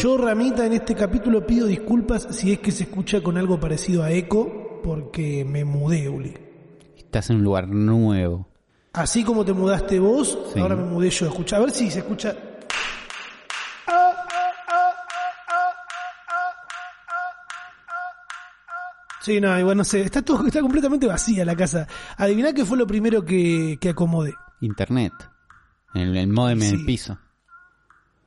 Yo, Ramita, en este capítulo pido disculpas si es que se escucha con algo parecido a eco, porque me mudé, Uli. Estás en un lugar nuevo. Así como te mudaste vos, Sí. ahora me mudé yo. Escucha, a ver si se escucha. Sí, no, igual no sé. Está todo, está completamente vacía la casa. Adiviná qué fue lo primero que, que acomodé. Internet. El, el modem en Sí. el piso.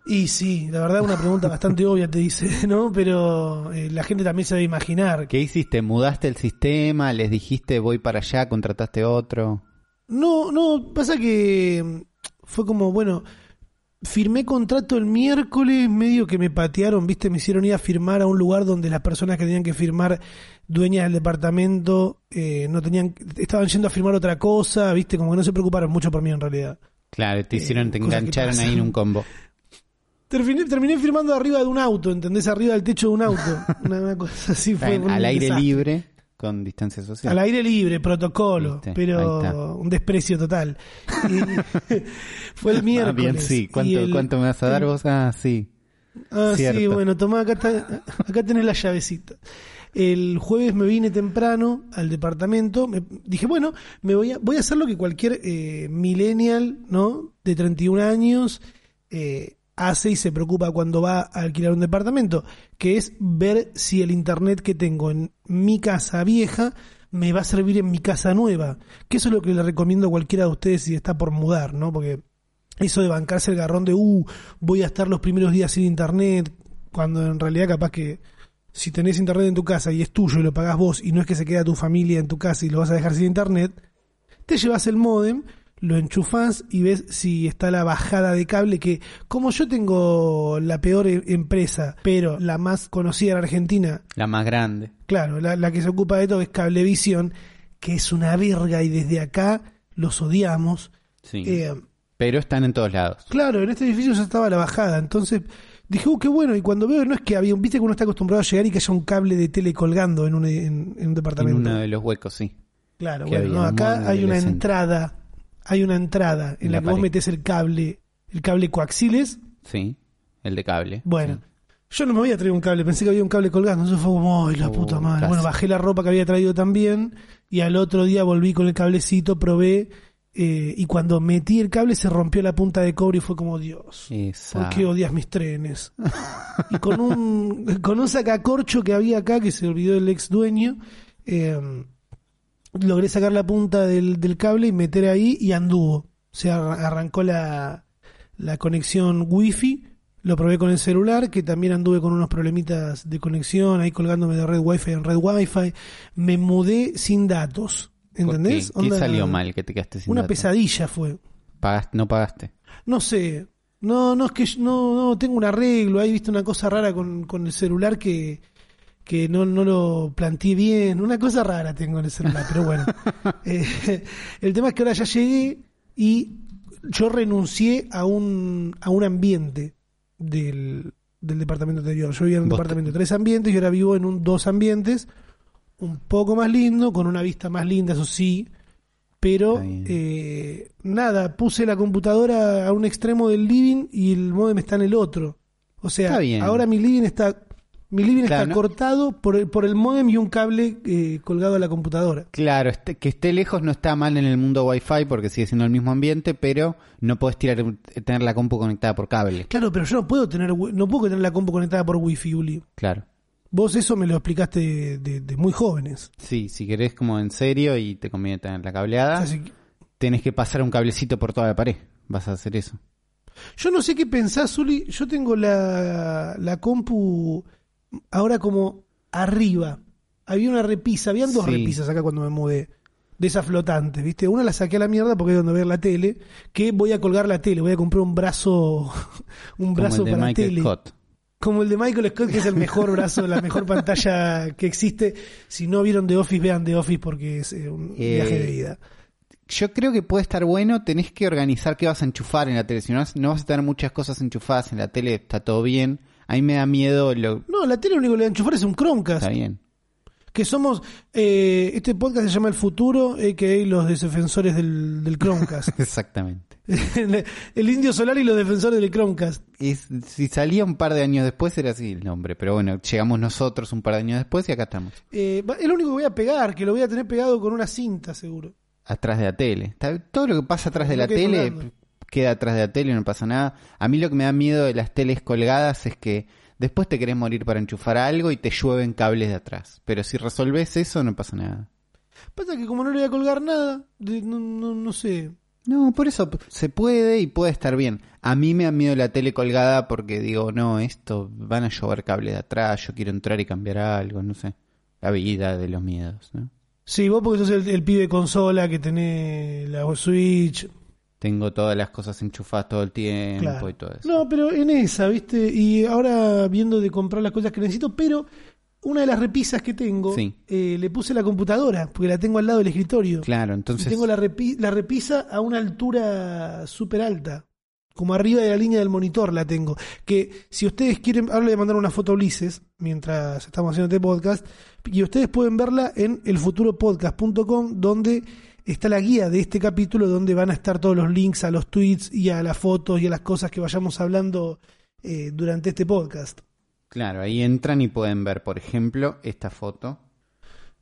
Y sí, la verdad una pregunta bastante obvia te dice, ¿no? Pero eh, la gente también se debe imaginar. ¿Qué hiciste? ¿Mudaste el sistema? ¿Les dijiste voy para allá? ¿Contrataste otro? No, no, pasa que mm, fue como, bueno, firmé contrato el miércoles, medio que me patearon, viste, me hicieron ir a firmar a un lugar donde las personas que tenían que firmar, dueñas del departamento, eh, no tenían, estaban yendo a firmar otra cosa, viste, como que no se preocuparon mucho por mí en realidad. Claro, te hicieron, te cosas que engancharon ahí en un combo. Terminé, terminé firmando arriba de un auto, ¿entendés? Arriba del techo de un auto. Una, una cosa así fue. Al un aire desastre. libre, con distancia social. Al aire libre, protocolo, Viste, pero un desprecio total. Y fue el Ah, miércoles. bien, sí. ¿Cuánto, el- ¿Cuánto me vas a dar vos? Ah, sí. Ah, sí, Cierto. bueno, tomá, acá, está- acá tenés la llavecita. El jueves me vine temprano al departamento. me- dije, bueno, me voy a, voy a hacer lo que cualquier eh, millennial, ¿no? De 31 años eh, hace y se preocupa cuando va a alquilar un departamento, que es ver si el internet que tengo en mi casa vieja me va a servir en mi casa nueva. Que eso es lo que le recomiendo a cualquiera de ustedes si está por mudar, ¿no? Porque eso de bancarse el garrón de, uh, voy a estar los primeros días sin internet, cuando en realidad capaz que si tenés internet en tu casa y es tuyo y lo pagás vos y no es que se queda tu familia en tu casa y lo vas a dejar sin internet, te llevas el modem, lo enchufás y ves si está la bajada de cable que como yo tengo la peor e- empresa, pero la más conocida en Argentina, La más grande. claro, la, la que se ocupa de todo es Cablevisión, que es una verga y desde acá los odiamos. Sí. Eh, Pero están en todos lados. Claro, en este edificio ya estaba la bajada, entonces dije, uh, qué bueno, y cuando veo, no es que había, un viste que uno está acostumbrado a llegar y que haya un cable de tele colgando en un, en, en un En departamento. uno de los huecos, sí. Claro, que bueno, no, acá hay una entrada, hay una entrada en la, la que vos pared. metés el cable, el cable coaxiles, Sí. El de cable. bueno. Sí. Yo no me había traído un cable, pensé que había un cable colgando, entonces fue como, ay, la Oh, puta madre. casi. Bueno, bajé la ropa que había traído también y al otro día volví con el cablecito, probé eh, y cuando metí el cable se rompió la punta de cobre y fue como, Dios. ¿Por qué odias mis trenes? y con un, con un sacacorcho que había acá, que se olvidó el ex dueño, eh, logré sacar la punta del, del cable y meter ahí y anduvo. O sea, arra- arrancó la, la conexión wifi, lo probé con el celular, que también anduve con unos problemitas de conexión, ahí colgándome de red wifi en red wifi. Me mudé sin datos, ¿Por ¿entendés? qué? ¿Qué Onda- salió mal que te quedaste sin Una datos? pesadilla fue. Pagaste- no pagaste. No sé. No, no, es que yo- no, no, tengo un arreglo. Ahí viste una cosa rara con, con el celular que, que no, no lo planteé bien. Una cosa rara tengo en el celular, pero bueno. Eh, el tema es que ahora ya llegué y yo renuncié a un, a un ambiente del, del departamento anterior. Yo vivía en un Vos departamento de tres ambientes y ahora vivo en un dos ambientes, un poco más lindo, con una vista más linda, eso sí. Pero eh, nada, puse la computadora a un extremo del living y el modem está en el otro. O sea, ahora mi living está mi living Claro, está ¿no? cortado por el, por el modem y un cable eh, colgado a la computadora. Claro, este- que esté lejos no está mal en el mundo Wi-Fi porque sigue siendo el mismo ambiente, pero no podés tirar, tener la compu conectada por cable. Claro, pero yo no puedo tener no puedo tener la compu conectada por wifi, Uli. Claro. Vos eso me lo explicaste de, de- de muy jóvenes. Sí, si querés como en serio y te conviene tener la cableada, que- tenés que pasar un cablecito por toda la pared. Vas a hacer eso. yo no sé qué pensás, Uli. Yo tengo la, la compu ahora como arriba. Había una repisa, habían dos Sí. repisas acá cuando me mudé. De esas flotantes, ¿viste? Una la saqué a la mierda porque es donde ver la tele. Que voy a colgar la tele, voy a comprar un brazo, un Como brazo el de para Michael tele. Scott. Como el de Michael Scott, que es el mejor brazo, la mejor pantalla que existe. Si no vieron The Office, vean The Office porque es eh, un Eh, viaje de vida. Yo creo que puede estar bueno, tenés que organizar qué vas a enchufar en la tele. Si no, no vas a tener muchas cosas enchufadas en la tele, está todo bien. A mí me da miedo lo... No, la tele lo único que le voy a enchufar es un Chromecast. Está bien. Que somos. eh, este podcast se llama El Futuro, que los defensores del, del Chromecast. Exactamente. el Indio Solar y los defensores del Chromecast. Es- si salía un par de años después era así el nombre, pero bueno, llegamos nosotros un par de años después y acá estamos, Eh, va- es lo único que voy a pegar, que lo voy a tener pegado con una cinta, seguro. atrás de la tele. Está- todo lo que pasa atrás de la tele. Queda atrás de la tele, no pasa nada. A mí lo que me da miedo de las teles colgadas es que después te querés morir para enchufar algo y te llueven cables de atrás. Pero si resolves eso no pasa nada. Pasa que como no le voy a colgar nada, no, no sé. No, por eso se puede y puede estar bien. A mí me da miedo la tele colgada porque digo, no, esto van a llover cables de atrás, yo quiero entrar y cambiar algo, no sé. La vida de los miedos, ¿no? Sí, vos porque sos el, el pibe consola que tenés la Switch. Tengo todas las cosas enchufadas todo el tiempo Claro. y todo eso. No, pero en esa, ¿viste? Y ahora viendo de comprar las cosas que necesito, pero una de las repisas que tengo, Sí. eh, le puse la computadora, porque la tengo al lado del escritorio. Claro, Y entonces... tengo la, repi- la repisa a una altura súper alta. Como arriba de la línea del monitor la tengo. Que si ustedes quieren, ahora le voy a mandar una foto a Ulises mientras estamos haciendo este podcast. Y ustedes pueden verla en elfuturopodcast.com, donde está la guía de este capítulo, donde van a estar todos los links a los tweets y a las fotos y a las cosas que vayamos hablando eh, durante este podcast. Claro, ahí entran y pueden ver, por ejemplo, esta foto.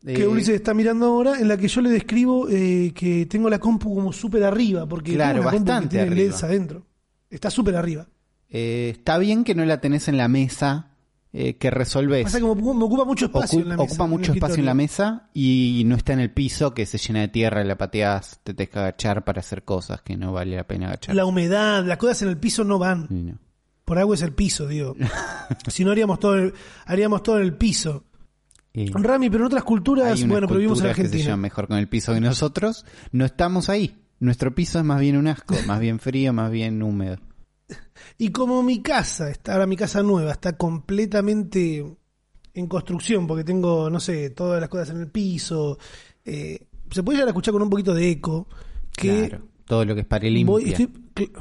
Que Eh, Ulises está mirando ahora, en la que yo le describo eh, que tengo la compu como súper arriba, porque Claro, tengo una compu que bastante tiene arriba. LEDs adentro. Está súper arriba. eh, está bien que no la tenés en la mesa, eh, que resolves. Pasa que me ocupa, me ocupa mucho espacio Ocu- en la mesa. ocupa en mucho espacio en la mesa y no está en el piso que se llena de tierra, la pateas, te tenés que agachar para hacer cosas que no vale la pena agachar. La humedad, las cosas en el piso no van. Y no. Por algo es el piso, digo. si no haríamos todo, el- haríamos todo en el piso. Eh, Rami, pero en otras culturas, bueno, pero vivimos en que se Argentina. lleva mejor con el piso que nosotros. No estamos ahí. Nuestro piso es más bien un asco, más bien frío, más bien húmedo. Y como mi casa, está, ahora mi casa nueva, está completamente en construcción, porque tengo, no sé, todas las cosas en el piso. eh, se puede llegar a escuchar con un poquito de eco. Que Claro, todo lo que es para limpia. voy-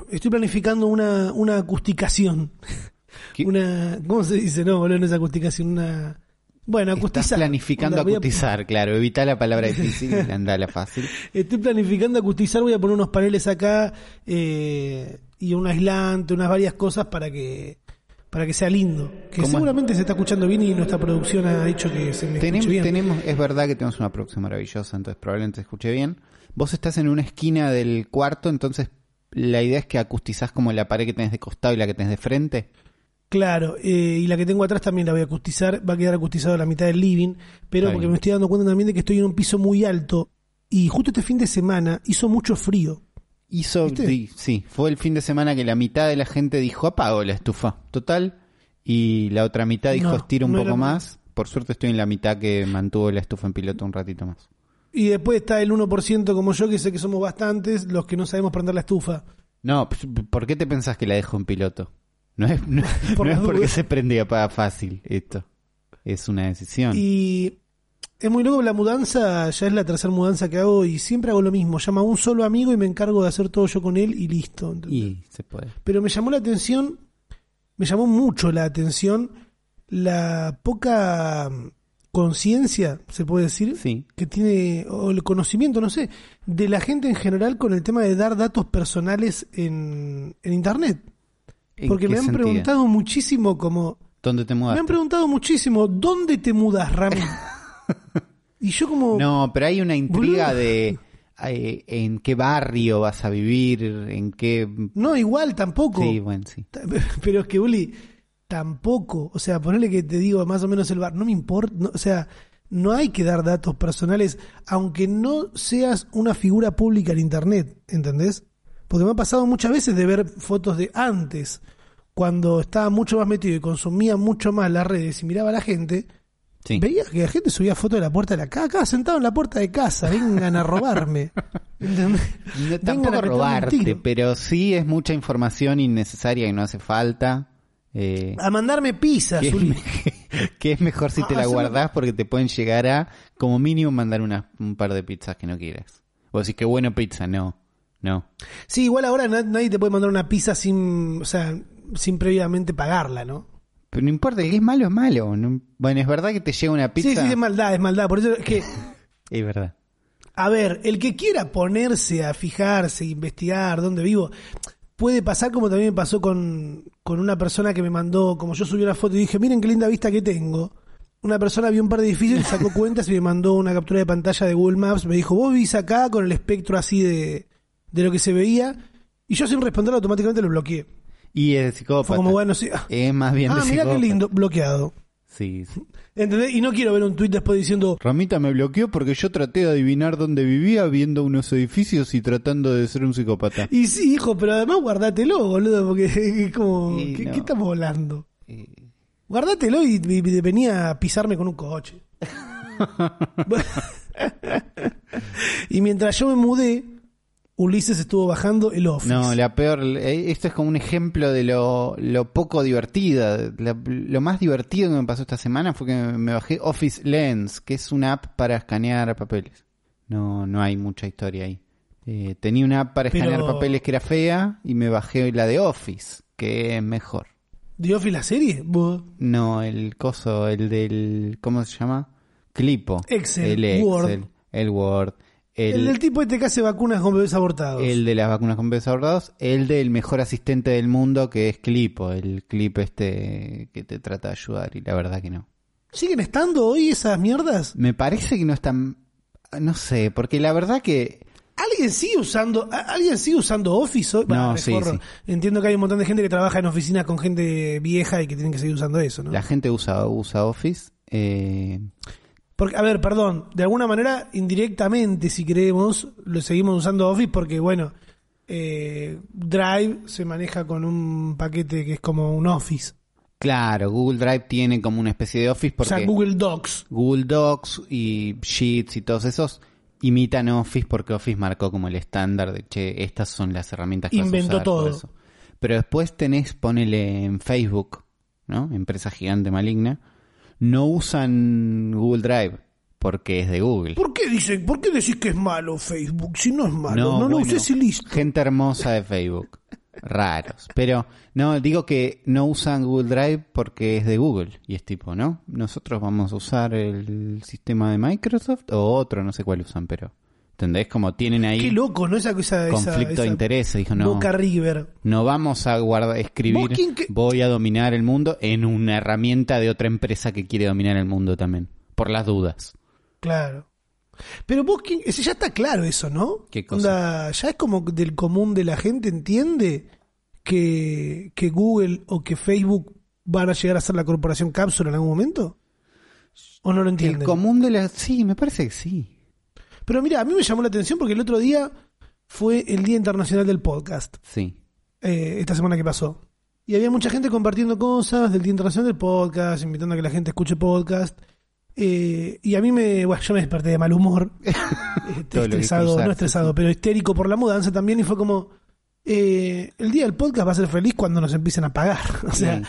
estoy, planificando una, una acusticación. ¿Qué? Una, ¿cómo se dice? No, boludo, no es acusticación, una... Bueno, Estás acustizar. planificando Onda, voy a- acustizar, claro. Evita la palabra difícil y anda la fácil. Estoy planificando acustizar, voy a poner unos paneles acá eh, y un aislante, unas varias cosas para que para que sea lindo. Que seguramente se está escuchando bien y nuestra producción ha hecho que se me Tenemos, bien. tenemos, es verdad que tenemos una producción maravillosa, entonces probablemente se escuche bien. Vos estás en una esquina del cuarto, entonces la idea es que acustizás como la pared que tenés de costado y la que tenés de frente. Claro, eh, y la que tengo atrás también la voy a acustizar, va a quedar acustizado la mitad del living, pero porque me estoy dando cuenta también de que estoy en un piso muy alto y justo este fin de semana hizo mucho frío. Hizo, sí, fue el fin de semana que la mitad de la gente dijo apago la estufa, total, y la otra mitad dijo No, estira un no poco era- más. Por suerte estoy en la mitad que mantuvo la estufa en piloto un ratito más. Y después está el 1% como yo, que sé que somos bastantes, los que no sabemos prender la estufa. No, pues, ¿por qué te pensás que la dejo en piloto? No es, no, Por no es porque se prende y apaga fácil esto. Es una decisión. Y es muy loco, la mudanza ya es la tercera mudanza que hago y siempre hago lo mismo. Llamo a un solo amigo y me encargo de hacer todo yo con él y listo. Y se puede. Pero me llamó la atención, me llamó mucho la atención la poca mm, conciencia, se puede decir, Sí. que tiene, o el conocimiento, no sé, de la gente en general con el tema de dar datos personales en, en Internet. ¿En Porque me han sentido? preguntado muchísimo como... ¿Dónde te Me mudaste? han preguntado muchísimo, ¿dónde te mudas, Rami? y yo como... No, pero hay una intriga Boludo. de eh, en qué barrio vas a vivir, en qué... No, igual tampoco. Sí, bueno, sí. Pero es que, Uli, tampoco. O sea, ponerle que te digo más o menos el bar. No me importa. no, o sea, no hay que dar datos personales, aunque no seas una figura pública en Internet. ¿Entendés? Porque me ha pasado muchas veces de ver fotos de antes, cuando estaba mucho más metido y consumía mucho más las redes y miraba a la gente. Sí. Veía que la gente subía fotos de la puerta de la casa, acá sentado en la puerta de casa, vengan a robarme. No, tampoco a robarte, pero sí es mucha información innecesaria y no hace falta. Eh, A mandarme pizzas, que, que es mejor si te Ah, la hacelo- guardás porque te pueden llegar a, como mínimo, mandar una, un par de pizzas que no quieras. Vos decís que bueno pizza, no. No. Sí, igual ahora na- nadie te puede mandar una pizza sin, o sea, sin previamente pagarla, ¿no? Pero no importa, el que es malo es malo. no- bueno, es verdad que te llega una pizza. Sí, sí, es maldad, es maldad. Por eso es que Es verdad. A ver, el que quiera ponerse a fijarse, investigar dónde vivo, puede pasar como también me pasó con, con una persona que me mandó, como yo subí una foto y dije, miren qué linda vista que tengo. Una persona vio un par de edificios y sacó cuentas y me mandó una captura de pantalla de Google Maps. Me dijo, vos vivís acá con el espectro así de, de lo que se veía. Y yo sin responder automáticamente lo bloqueé. Y es psicópata. Fue como, bueno, sí. Es más bien Ah, de qué psicópata. lindo, bloqueado. Sí, sí. ¿Entendés? Y no quiero ver un tuit después diciendo, Ramita me bloqueó porque yo traté de adivinar dónde vivía viendo unos edificios y tratando de ser un psicópata. y sí, hijo, pero además guardátelo, boludo, porque es como, Y ¿qué, no. qué estamos hablando? Eh, Guardátelo y, y- y venía a pisarme con un coche. y mientras yo me mudé, Ulises estuvo bajando el Office. No, la peor, eh, esto es como un ejemplo de lo, lo poco divertida. Lo más divertido que me pasó esta semana fue que me bajé Office Lens, que es una app para escanear papeles. No, no hay mucha historia ahí. Eh, tenía una app para Pero- escanear papeles que era fea y me bajé la de Office, que es mejor. ¿The Office la serie? Buh. No, el coso, el del, ¿cómo se llama? Clipo. Excel, el Word. Excel, el Word, El, el, del tipo este que hace vacunas con bebés abortados. el de las vacunas con bebés abordados, el del mejor asistente del mundo que es Clipo, el clip este que te trata de ayudar y la verdad que no. ¿Siguen estando hoy esas mierdas? Me parece que no están, no sé, porque la verdad que ¿Alguien sigue usando, alguien sigue usando Office hoy? No, sí, sí. Entiendo que hay un montón de gente que trabaja en oficinas con gente vieja y que tienen que seguir usando eso, ¿no? la gente usa, usa Office. Eh, Porque, a ver, perdón, de alguna manera, indirectamente, si queremos, lo seguimos usando Office porque, bueno, eh, Drive se maneja con un paquete que es como un Office. claro, Google Drive tiene como una especie de Office O porque sea, Google Docs. Google Docs y Sheets y todos esos imitan Office porque Office marcó como el estándar de, che, estas son las herramientas que vas a Inventó usar, todo. eso. Pero después tenés, ponele en Facebook, ¿no? Empresa gigante maligna, no usan Google Drive porque es de Google. ¿Por qué dicen, por qué decís que es malo Facebook si no es malo? No, lo bueno, uses y listo. Gente hermosa de Facebook. Raros. Pero no, digo que no usan Google Drive porque es de Google. Y es tipo, ¿no? Nosotros vamos a usar el sistema de Microsoft o otro, no sé cuál usan, pero. ¿Entendés? Como tienen ahí Qué loco, ¿no? Esa, esa, conflicto esa de interés. Dijo, no, Boca River. no vamos a guardar, escribir, ¿Vos quién que- voy a dominar el mundo en una herramienta de otra empresa que quiere dominar el mundo también. Por las dudas. Claro. Pero vos, ¿quién? ese ya está claro eso, ¿no? ¿Qué cosa? Onda, ya es como del común de la gente entiende que, que Google o que Facebook van a llegar a ser la corporación cápsula en algún momento. ¿O no lo El entienden? común de la... Sí, me parece que sí. Pero mira, a mí me llamó la atención porque el otro día fue el Día Internacional del Podcast, Sí. eh, esta semana que pasó. Y había mucha gente compartiendo cosas del Día Internacional del Podcast, invitando a que la gente escuche podcast. Eh, y a mí me, bueno, yo me desperté de mal humor, eh, estresado, no estresado, pero histérico por la mudanza también y fue como, eh, el día del podcast va a ser feliz cuando nos empiecen a pagar. O sea,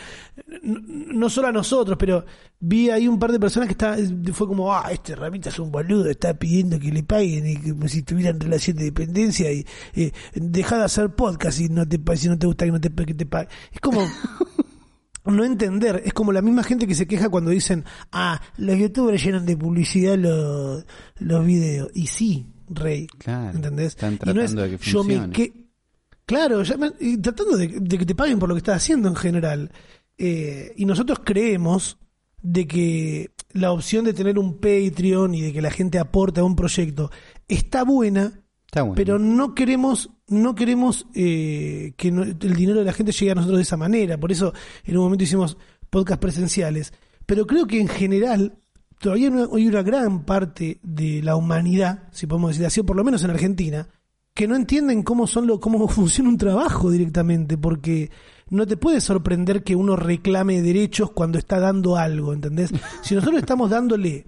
no, no solo a nosotros, pero vi ahí un par de personas que está, fue como, ah, este Ramita es un boludo, está pidiendo que le paguen y que si tuvieran relación de dependencia y eh, deja de hacer podcast y no te, si no te gusta que no te, que te paguen. Es como... No entender, es como la misma gente que se queja cuando dicen, ah, los youtubers llenan de publicidad los, los videos. Y sí, rey, Claro, ¿entendés? están y no es, tratando de que yo me funcione. que Claro, ya y tratando de, de que te paguen por lo que estás haciendo en general. Eh, y nosotros creemos de que la opción de tener un Patreon y de que la gente aporte a un proyecto está buena, Está bueno. pero no queremos no queremos eh, que no- el dinero de la gente llegue a nosotros de esa manera. Por eso en un momento hicimos podcast presenciales. Pero creo que en general todavía no- hay una gran parte de la humanidad, si podemos decir así, o por lo menos en Argentina, que no entienden cómo son lo, cómo funciona un trabajo directamente, porque no te puede sorprender que uno reclame derechos cuando está dando algo, ¿entendés? Si nosotros estamos dándole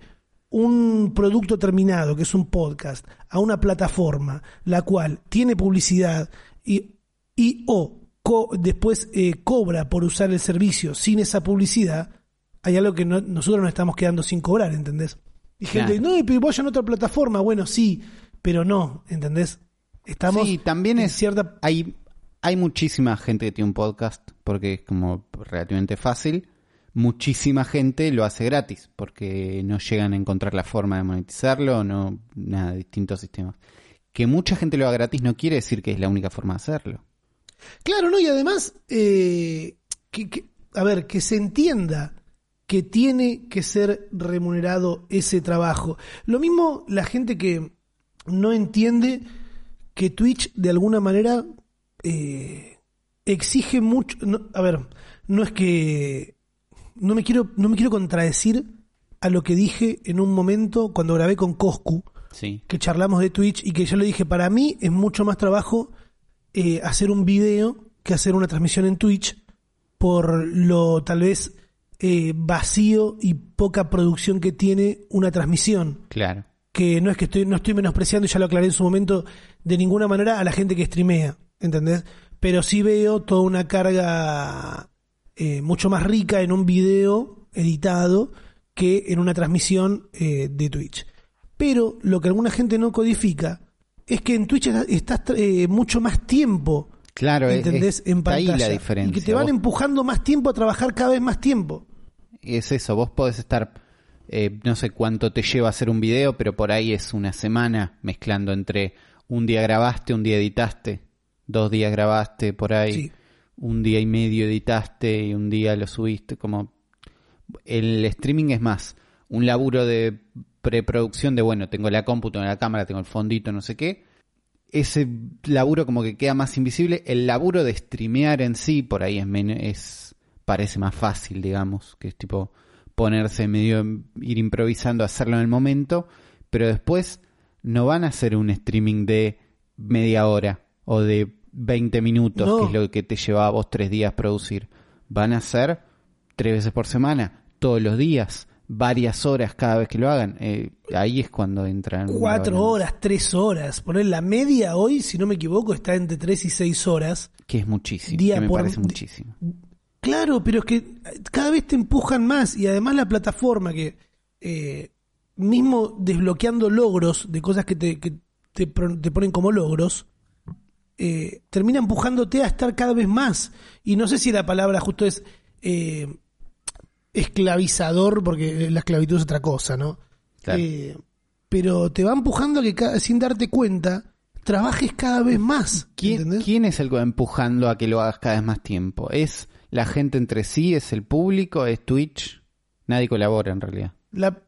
un producto terminado, que es un podcast, a una plataforma, la cual tiene publicidad y, y o co- después eh, cobra por usar el servicio sin esa publicidad, hay algo que no- nosotros nos estamos quedando sin cobrar, ¿entendés? Y gente, Claro. no, pero vayan a otra plataforma, bueno, sí, pero no, ¿entendés? Estamos Sí, también en es cierta... hay hay muchísima gente que tiene un podcast porque es como relativamente fácil, muchísima gente lo hace gratis porque no llegan a encontrar la forma de monetizarlo, no nada, distintos sistemas. Que mucha gente lo haga gratis no quiere decir que es la única forma de hacerlo. Claro, ¿no? Y además, eh, que, que- a ver, que se entienda que tiene que ser remunerado ese trabajo. Lo mismo la gente que no entiende que Twitch de alguna manera eh, exige mucho. no, a ver, no es que no me quiero no me quiero contradecir a lo que dije en un momento cuando grabé con Coscu Sí. que charlamos de Twitch y que yo le dije, para mí es mucho más trabajo eh, hacer un video que hacer una transmisión en Twitch por lo tal vez eh, vacío y poca producción que tiene una transmisión. Claro. Que no es que estoy, no estoy menospreciando, y ya lo aclaré en su momento, de ninguna manera a la gente que streamea, ¿entendés? Pero sí veo toda una carga eh, mucho más rica en un video editado que en una transmisión eh, de Twitch. Pero lo que alguna gente no codifica es que en Twitch estás eh, mucho más tiempo, Claro, ¿entendés? es- en está ahí pantalla. la diferencia. Y que te van Vos- empujando más tiempo a trabajar cada vez más tiempo. es eso, vos podés estar, eh, no sé cuánto te lleva hacer un video, pero por ahí es una semana mezclando entre un día grabaste, un día editaste, dos días grabaste, por ahí, Sí. un día y medio editaste y un día lo subiste, como el streaming es más un laburo de preproducción de, bueno, tengo la cómputo, tengo la cámara, tengo el fondito, no sé qué, ese laburo como que queda más invisible. El laburo de streamear en sí, por ahí es, es parece más fácil, digamos, que es tipo ponerse medio, ir improvisando, hacerlo en el momento, pero después no van a hacer un streaming de media hora o de 20 minutos, No. que es lo que te lleva a vos tres días producir. Van a hacer tres veces por semana, todos los días, varias horas cada vez que lo hagan. Eh, ahí es cuando entran. Cuatro horas, tres horas. Poner la media hoy, si no me equivoco, está entre tres y seis horas. Que es muchísimo, Día que me por- parece muchísimo. Claro, pero es que cada vez te empujan más y además la plataforma que eh, mismo desbloqueando logros de cosas que te, que te, te ponen como logros, eh, termina empujándote a estar cada vez más. Y no sé si la palabra justo es eh, esclavizador, porque la esclavitud es otra cosa, ¿no? Claro. Eh, pero te va empujando a que sin darte cuenta trabajes cada vez más. ¿Quién, quién es el que va empujando a que lo hagas cada vez más tiempo? ¿Es la gente entre sí? ¿Es el público? ¿Es Twitch? Nadie colabora en realidad. La,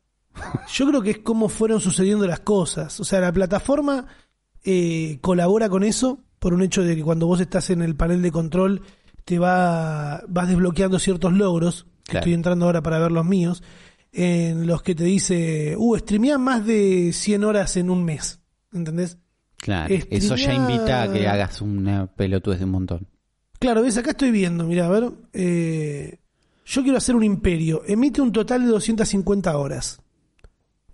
yo creo que es como fueron sucediendo las cosas. O sea, la plataforma eh, colabora con eso por un hecho de que cuando vos estás en el panel de control te va vas desbloqueando ciertos logros. que Claro. Estoy entrando ahora para ver los míos. En los que te dice, uh, streamea más de 100 horas en un mes. ¿Entendés? Claro, eso ya invita a que hagas una pelotudez de un montón. Claro, ves, acá estoy viendo, mira, a ver. eh, yo quiero hacer un imperio. Emite un total de 250 horas.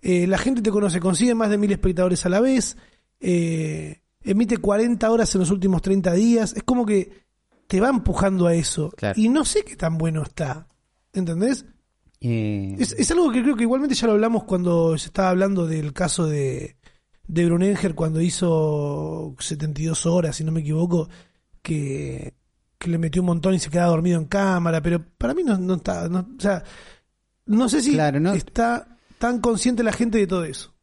Eh, la gente te conoce, consigue más de mil espectadores a la vez. eh, emite 40 horas en los últimos 30 días. Es como que te va empujando a eso. Claro. Y no sé qué tan bueno está. ¿Entendés? Eh, Es, es algo que creo que igualmente ya lo hablamos cuando se estaba hablando del caso de, de Brunenger cuando hizo 72 horas, si no me equivoco, que, que le metió un montón y se quedaba dormido en cámara, pero para mí no, no está, no- o sea, no sé si Claro, no- está tan consciente la gente de todo eso.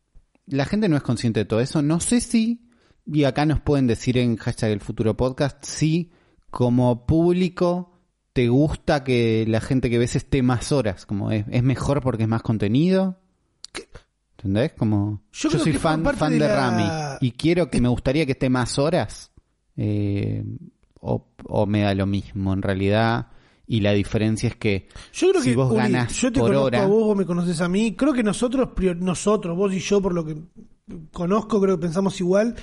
la gente no es consciente de todo eso. No sé si, y acá nos pueden decir en hashtag el futuro podcast, si como público te gusta que la gente que ves esté más horas. Como es, es mejor porque es más contenido. ¿Entendés? Como Yo soy fan, de de, la- Rami y quiero que me gustaría que esté más horas. eh, o, o me da lo mismo en realidad. Y la diferencia es que Yo creo si que vos ganas yo te por conozco hora, a vos, vos me conoces a mí. Creo que nosotros, nosotros, vos y yo, por lo que conozco, creo que pensamos igual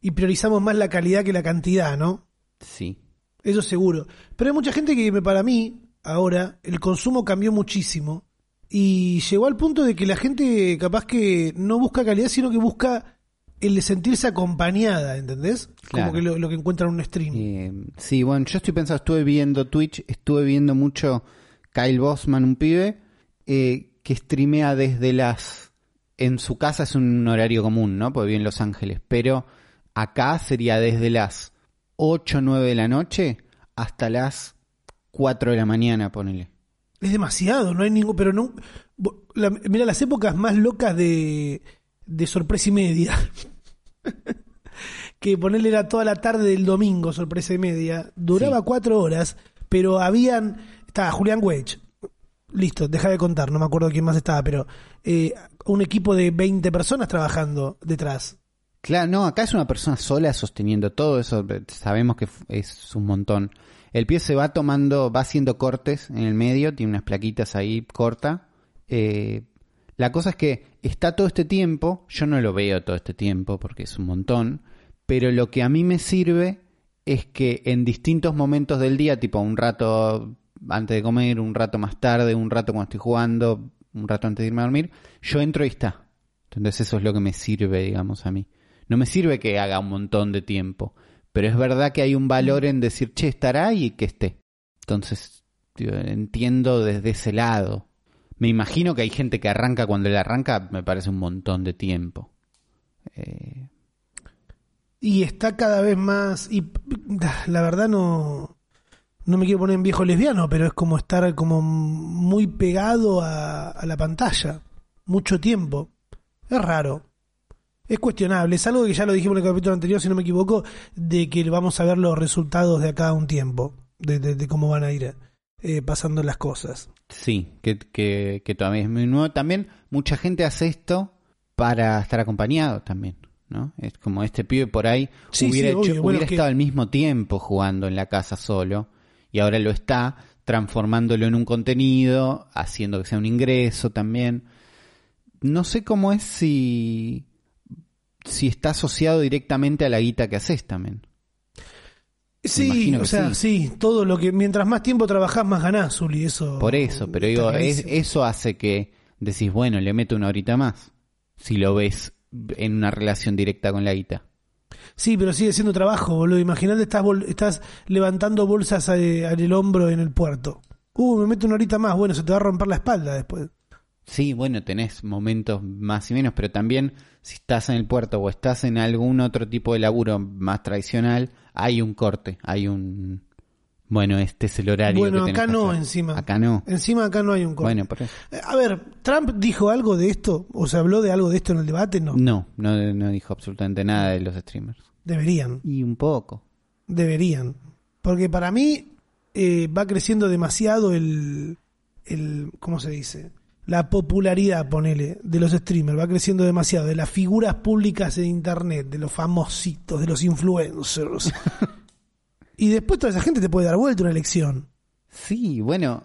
y priorizamos más la calidad que la cantidad, ¿no? sí. Eso seguro. Pero hay mucha gente que para mí, ahora, el consumo cambió muchísimo. Y llegó al punto de que la gente capaz que no busca calidad, sino que busca el de sentirse acompañada, ¿entendés? Claro. Como que lo, lo que encuentra en un stream. Eh, sí, bueno, yo estoy pensando, estuve viendo Twitch, estuve viendo mucho Kyle Bossman, un pibe, eh, que streamea desde las... En su casa es un horario común, ¿no? Porque vive en Los Ángeles, pero acá sería desde las 8 o 9 de la noche hasta las 4 de la mañana, ponele. Es demasiado, no hay ningún. Pero no. la- mira, las épocas más locas de, de sorpresa y media. que ponerle era toda la tarde del domingo, sorpresa y media. Duraba Sí. cuatro horas, pero habían. Estaba Julián Wedge. Listo, deja de contar, no me acuerdo quién más estaba, pero eh, un equipo de 20 personas trabajando detrás. Claro, no, acá es una persona sola sosteniendo todo eso, sabemos que es un montón. El pie se va tomando, va haciendo cortes en el medio, tiene unas plaquitas ahí corta. Eh, la cosa es que está todo este tiempo, yo no lo veo todo este tiempo porque es un montón, pero lo que a mí me sirve es que en distintos momentos del día, tipo un rato antes de comer, un rato más tarde, un rato cuando estoy jugando, un rato antes de irme a dormir, yo entro y está. Entonces eso es lo que me sirve, digamos, a mí. No me sirve que haga un montón de tiempo, pero es verdad que hay un valor en decir, che, estará y que esté. Entonces, entiendo desde ese lado. Me imagino que hay gente que arranca cuando él arranca, me parece un montón de tiempo. Eh, Y está cada vez más. Y la verdad no. No me quiero poner en viejo lesbiano, pero es como estar como muy pegado a, la pantalla. Mucho tiempo. Es raro. Es cuestionable. Es algo que ya lo dijimos en el capítulo anterior, si no me equivoco, de que vamos a ver los resultados de acá un tiempo. De, de- de cómo van a ir eh, pasando las cosas. Sí, que, que, que todavía es muy nuevo. También mucha gente hace esto para estar acompañado también, ¿no? Es como este pibe por ahí Sí, hubiera, sí, hecho- obvio. Bueno, hubiera que- estado al mismo tiempo jugando en la casa solo y ahora lo está transformándolo en un contenido, haciendo que sea un ingreso también. No sé cómo es si si está asociado directamente a la guita que haces también. Sí, o sea, sí. sí. todo lo que. Mientras más tiempo trabajás, más ganás, Zuli. Eso. Por eso, pero digo, es- eso hace que decís, bueno, le meto una horita más. Si lo ves en una relación directa con la guita. Sí, pero sigue siendo trabajo, boludo. Imagínate, estás, bol- estás levantando bolsas eh, en el hombro en el puerto. Uh, me meto una horita más. Bueno, se te va a romper la espalda después. Sí, bueno, tenés momentos más y menos, pero también si estás en el puerto o estás en algún otro tipo de laburo más tradicional, hay un corte, hay un... Bueno, este es el horario. Bueno, que acá que no, hacer. encima. Acá no. Encima acá no hay un corte. Bueno, por eso. Eh, A ver, ¿Trump dijo algo de esto? ¿O se habló de algo de esto en el debate? No. No, no, no dijo absolutamente nada de los streamers. Deberían. Y un poco. Deberían. Porque para mí eh, va creciendo demasiado el, el. ¿Cómo se dice? La popularidad, ponele, de los streamers. Va creciendo demasiado. De las figuras públicas en internet, de los famositos, de los influencers. y después toda esa gente te puede dar vuelta una elección. Sí, bueno,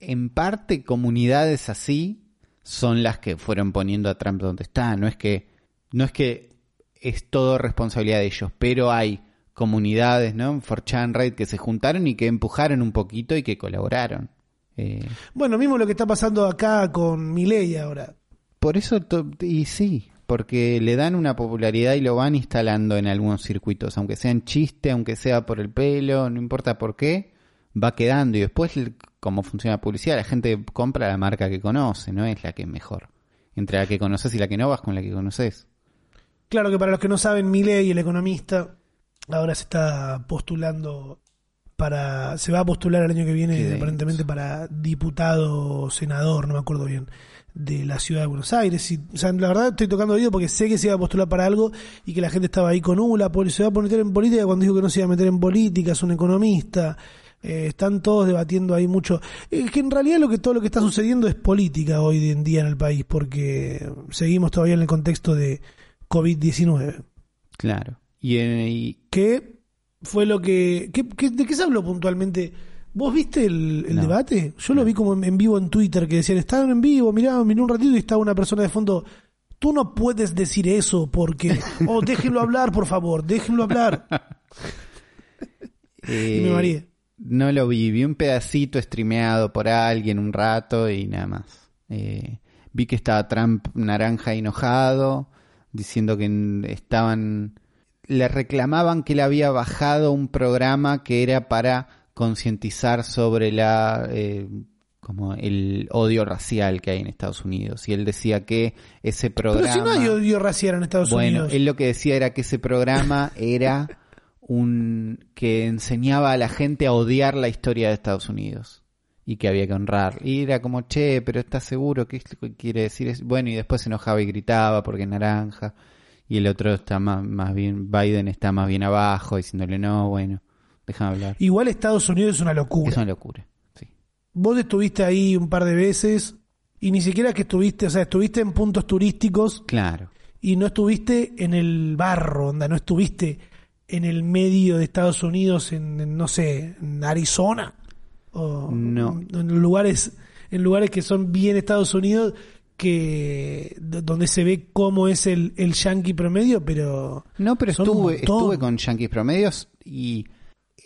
en parte comunidades así son las que fueron poniendo a Trump donde está. No es que, no es que es todo responsabilidad de ellos, pero hay comunidades, ¿no? 4chan, Raid, que se juntaron y que empujaron un poquito y que colaboraron. Eh, Bueno, mismo lo que está pasando acá con Milei ahora. por eso, y sí, porque le dan una popularidad y lo van instalando en algunos circuitos, aunque sea en chiste, aunque sea por el pelo, no importa por qué, va quedando y después cómo funciona la publicidad, la gente compra la marca que conoce, no es la que es mejor. Entre la que conoces y la que no vas con la que conoces. Claro que para los que no saben, Milei, el economista, ahora se está postulando para. Se va a postular el año que viene, aparentemente, para diputado, senador, no me acuerdo bien, de la ciudad de Buenos Aires. Y, o sea, la verdad estoy tocando oído porque sé que se iba a postular para algo y que la gente estaba ahí con, la poli- se va a meter en política cuando dijo que no se iba a meter en política, es un economista. Eh, están todos debatiendo ahí mucho. Es que en realidad lo que todo lo que está sucediendo es política hoy en día en el país, porque seguimos todavía en el contexto de COVID-19. Claro. Y, eh, y- ¿Qué fue lo que, ¿De qué se habló puntualmente? ¿Vos viste el, el No. debate? Yo lo vi como en, en vivo en Twitter, que decían, estaban en vivo, mirá, un ratito y estaba una persona de fondo. Tú no puedes decir eso porque... Oh, déjenlo hablar, por favor, déjenlo hablar. Y me eh, mareé. No lo vi, vi un pedacito streameado por alguien un rato y nada más. Eh, vi que estaba Trump naranja enojado, diciendo que estaban... Le reclamaban que él había bajado un programa que era para concientizar sobre la... eh, como el odio racial que hay en Estados Unidos. Y él decía que ese programa... Pero si no hay odio racial en Estados Bueno, Unidos. él lo que decía era que ese programa era un que enseñaba a la gente a odiar la historia de Estados Unidos y que había que honrar. Y era como, che, pero ¿estás seguro? ¿Qué quiere decir? Bueno, y después se enojaba y gritaba porque es naranja. Y el otro está más, más bien, Biden está más bien abajo, diciéndole, no, bueno, déjame hablar. Igual Estados Unidos es una locura. Es una locura, sí. Vos estuviste ahí un par de veces y ni siquiera que estuviste, o sea, estuviste en puntos turísticos Claro. y no estuviste en el barro, onda, no estuviste en el medio de Estados Unidos, en, en, no sé, en Arizona, o No. en lugares, en lugares que son bien Estados Unidos, que donde se ve cómo es el, el yankee promedio, pero No, pero estuve, estuve con yanquis promedios y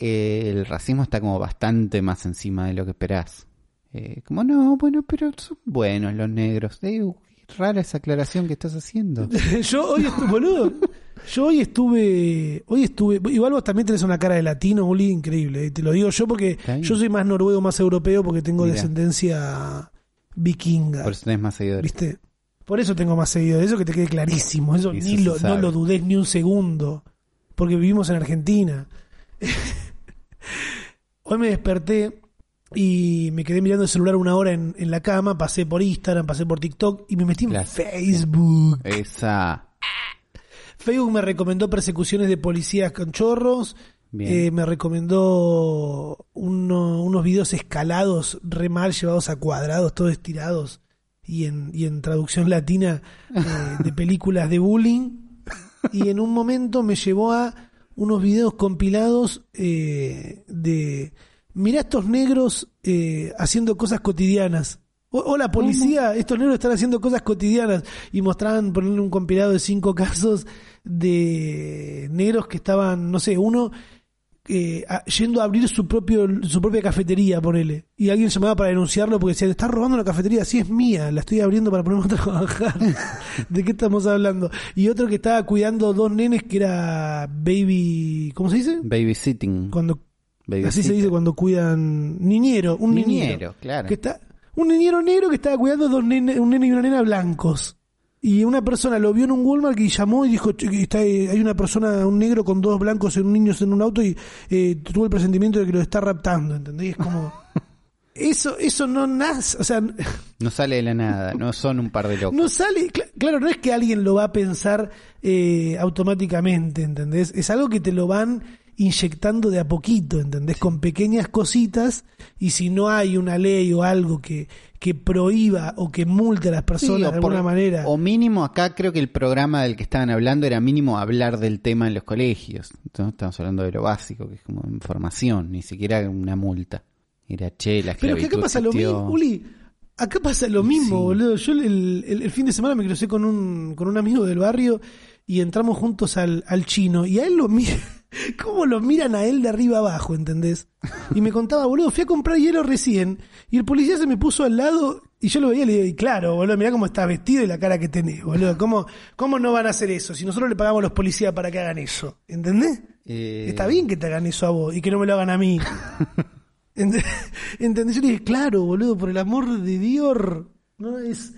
eh, el racismo está como bastante más encima de lo que esperás. Eh, como, no, bueno, pero son buenos los negros. Eh, rara esa aclaración que estás haciendo. yo hoy estuve, boludo, yo hoy estuve, hoy estuve, igual vos también tenés una cara de latino, Uli, increíble, eh, te lo digo yo porque yo soy más noruego, más europeo porque tengo Mirá. descendencia vikinga, Por eso tenés más seguidores. ¿viste? Por eso tengo más seguidores, eso que te quede clarísimo, eso ni lo, no lo dudés ni un segundo, porque vivimos en Argentina. Hoy me desperté y me quedé mirando el celular una hora en, en la cama, pasé por Instagram, pasé por TikTok y me metí en. Facebook. Esa. Facebook me recomendó persecuciones de policías con chorros. Eh, me recomendó uno- unos videos escalados, re mal llevados a cuadrados, todos estirados. Y en, y en traducción latina eh, de películas de bullying. Y en un momento me llevó a unos videos compilados eh, de. Mirá estos negros eh, haciendo cosas cotidianas. O- Hola policía, estos negros están haciendo cosas cotidianas y mostraban ponerle un compilado de cinco casos de negros que estaban, no sé, uno eh, a- yendo a abrir su propio su propia cafetería, ponele. Y alguien llamaba para denunciarlo porque decía, está robando la cafetería, sí es mía, la estoy abriendo para ponerme a trabajar. ¿De qué estamos hablando? Y otro que estaba cuidando dos nenes que era baby, ¿cómo se dice? Babysitting. Cuando así se dice cuando cuidan niñero, un niñero. Niñero, claro. Que está, un niñero negro que estaba cuidando dos nene, un nene y una nena blancos. Y una persona lo vio en un Walmart y llamó y dijo, "Che, que está, eh, hay una persona, un negro con dos blancos y un niño en un auto y eh, tuvo el presentimiento de que lo está raptando, ¿entendés? Es como... Eso, eso no nace, o sea, No sale de la nada, no son un par de locos. no sale, cl- claro, no es que alguien lo va a pensar eh, automáticamente, ¿entendés? Es algo que te lo van inyectando de a poquito, ¿entendés? Con pequeñas cositas y si no hay una ley o algo que, que prohíba o que multe a las personas Sí, de alguna por- manera. O mínimo, acá creo que el programa del que estaban hablando era mínimo hablar del tema en los colegios. Entonces, estamos hablando de lo básico, que es como información, ni siquiera una multa. Era che, la Pero que acá pasa lo mismo, Uli. Acá pasa lo mismo, sí. boludo. Yo el, el- el fin de semana me crucé con un, con un amigo del barrio y entramos juntos al, al chino. Y a él lo mira. ¿Cómo lo miran a él de arriba abajo, entendés? Y me contaba, boludo, fui a comprar hielo recién y el policía se me puso al lado y yo lo veía y le digo, y claro, boludo, mirá cómo estás vestido y la cara que tenés, boludo. ¿Cómo, ¿Cómo no van a hacer eso? Si nosotros le pagamos a los policías para que hagan eso, ¿entendés? Eh, Está bien que te hagan eso a vos y que no me lo hagan a mí. Ent- ¿Entendés? Yo le dije, claro, boludo, por el amor de Dios. No, es,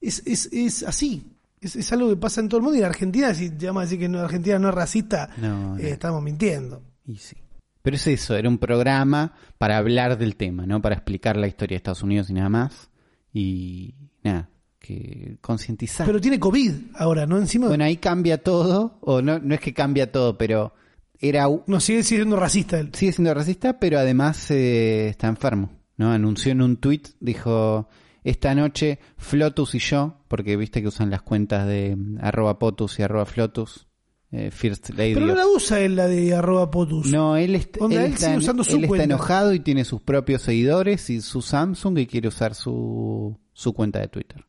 es, es, es así. Es, es algo que pasa en todo el mundo y en Argentina, si vamos a decir que no, Argentina no es racista, No, no. eh, estamos mintiendo. Y sí. Pero es eso, era un programa para hablar del tema, ¿no? Para explicar la historia de Estados Unidos y nada más. Y nada, que concientizar. Pero tiene COVID ahora, ¿no? Encima, Bueno, ahí cambia todo, o no, no es que cambia todo, pero era no sigue siendo racista él. sigue siendo racista, pero además eh, está enfermo, ¿no? Anunció en un tweet, dijo, esta noche Flotus y yo, porque viste que usan las cuentas de arroba potus y arroba flotus, eh, First Lady Pero no la usa él la de arroba potus. No, él, est- Onda, él él está, usando su él está enojado y tiene sus propios seguidores y su Samsung y quiere usar su, su cuenta de Twitter.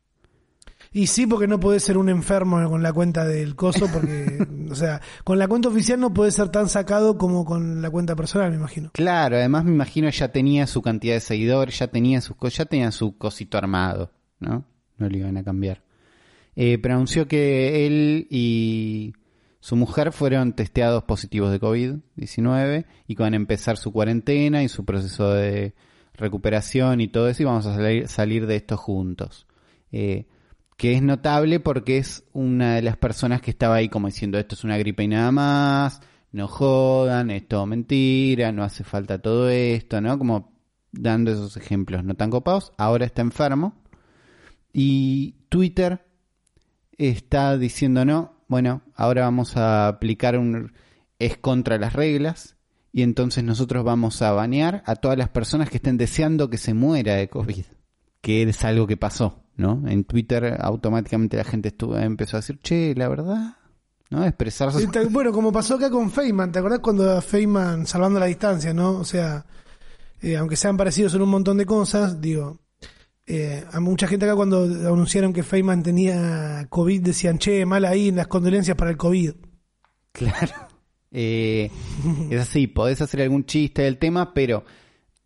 Y sí, porque no puede ser un enfermo con la cuenta del coso, porque, o sea, con la cuenta oficial no puede ser tan sacado como con la cuenta personal, me imagino. Claro, además me imagino ya tenía su cantidad de seguidores, ya tenía sus ya tenía su cosito armado, ¿no? No le iban a cambiar. Eh, pero anunció que él y su mujer fueron testeados positivos de COVID-19 y que van a empezar su cuarentena y su proceso de recuperación y todo eso y vamos a salir, salir de esto juntos. Eh, que es notable porque es una de las personas que estaba ahí como diciendo esto es una gripe y nada más, no jodan, es todo mentira, no hace falta todo esto, ¿no? Como dando esos ejemplos no tan copados, ahora está enfermo. Y Twitter está diciendo no, bueno, ahora vamos a aplicar un... es contra las reglas y entonces nosotros vamos a banear a todas las personas que estén deseando que se muera de COVID, que es algo que pasó, ¿no? En Twitter automáticamente la gente estuvo, empezó a decir, che, la verdad, ¿no? Expresarse. Bueno, como pasó acá con Feynman, ¿te acordás cuando Feynman, salvando la distancia, ¿no? O sea, eh, aunque sean parecidos en un montón de cosas, digo, eh, a mucha gente acá cuando anunciaron que Feynman tenía COVID decían, che, mal ahí en las condolencias para el COVID. Claro. Eh, es así, podés hacer algún chiste del tema, pero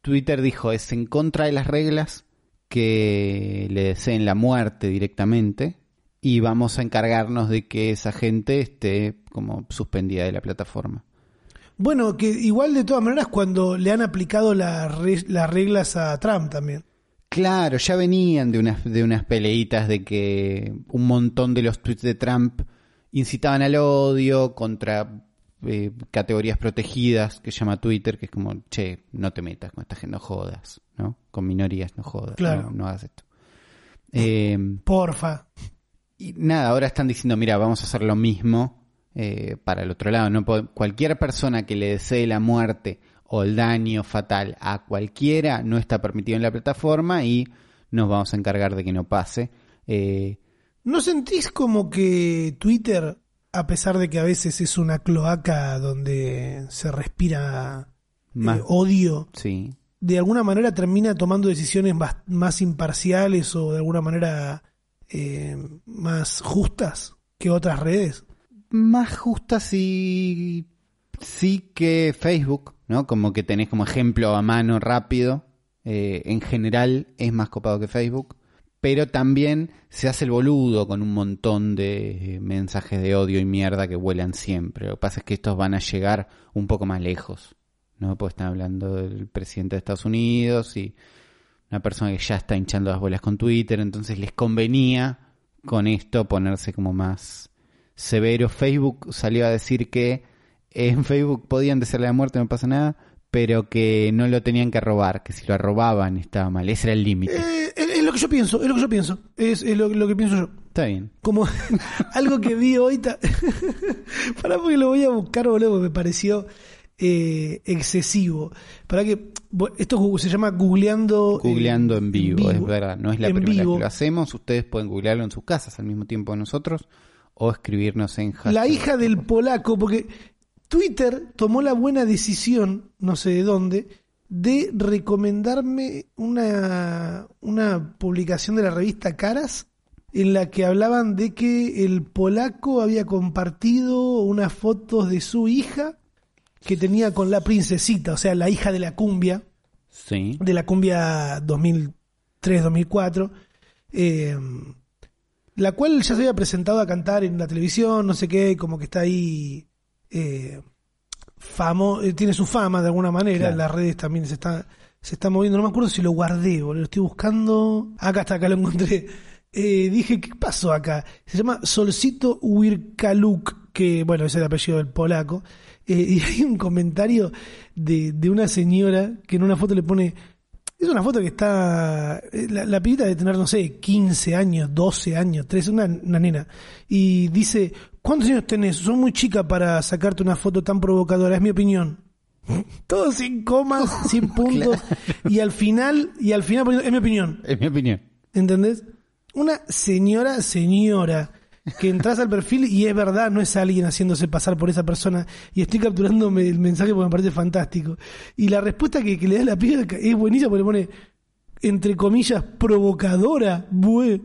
Twitter dijo, es en contra de las reglas que le deseen la muerte directamente y vamos a encargarnos de que esa gente esté como suspendida de la plataforma. Bueno, que igual de todas maneras cuando le han aplicado las reglas a Trump también. Claro, ya venían de unas, de unas peleitas de que un montón de los tweets de Trump incitaban al odio contra eh, categorías protegidas que llama Twitter, que es como, che, no te metas con esta gente, no jodas, ¿no? Con minorías no jodas, claro. no, hagas esto. Eh, Porfa. Y nada, ahora están diciendo, mira, vamos a hacer lo mismo eh, para el otro lado. No cualquier persona que le desee la muerte o el daño fatal a cualquiera no está permitido en la plataforma y nos vamos a encargar de que no pase. Eh, ¿No sentís como que Twitter, a pesar de que a veces es una cloaca donde se respira eh, odio, sí. de alguna manera termina tomando decisiones más, imparciales o de alguna manera eh, más justas que otras redes? Más justas y sí que Facebook, ¿no? Como que tenés como ejemplo a mano rápido. Eh, en general es más copado que Facebook. Pero también se hace el boludo con un montón de mensajes de odio y mierda que vuelan siempre. Lo que pasa es que estos van a llegar un poco más lejos. ¿no? Pues están hablando del presidente de Estados Unidos y una persona que ya está hinchando las bolas con Twitter. Entonces les convenía con esto ponerse como más severo. Facebook salió a decir que en Facebook podían decirle la muerte, no pasa nada, pero que no lo tenían que robar, que si lo robaban estaba mal. Ese era el límite. Eh, que yo pienso, es lo que yo pienso. Es, lo, que pienso yo. Está bien. Como algo que vi hoy. Para porque lo voy a buscar, boludo, me pareció eh, excesivo. Para que. Esto se llama googleando. Googleando en, vivo, es verdad. No es la primera vez que lo hacemos. Ustedes pueden googlearlo en sus casas al mismo tiempo que nosotros. O escribirnos en La hija del polaco, porque Twitter tomó la buena decisión, no sé de dónde, de recomendarme una, una publicación de la revista Caras en la que hablaban de que el polaco había compartido unas fotos de su hija que tenía con la princesita, o sea, la hija de la cumbia, sí. de la cumbia 2003-2004, eh, la cual ya se había presentado a cantar en la televisión, no sé qué, como que está ahí eh, famo, eh, tiene su fama de alguna manera, en las redes también se está, se está moviendo, no me acuerdo si lo guardé, lo estoy buscando, acá está, acá lo encontré. Eh, dije, ¿qué pasó acá? Se llama Solcito Wirkaluk, que bueno, es el apellido del polaco, eh, y hay un comentario de, de una señora que en una foto le pone, es una foto que está. La, la pibita de tener, no sé, 15 años, 12 años, 13, una, una nena. Y dice: ¿Cuántos años tenés? Son muy chica para sacarte una foto tan provocadora, es mi opinión. Todo sin comas, sin puntos. Y al final, y al final, es mi opinión. Es mi opinión. ¿Entendés? Una señora, señora, que entras al perfil y es verdad, no es alguien haciéndose pasar por esa persona. Y estoy capturando el mensaje porque me parece fantástico. Y la respuesta que, le da la piedra es buenísima porque le pone, entre comillas, provocadora, bue.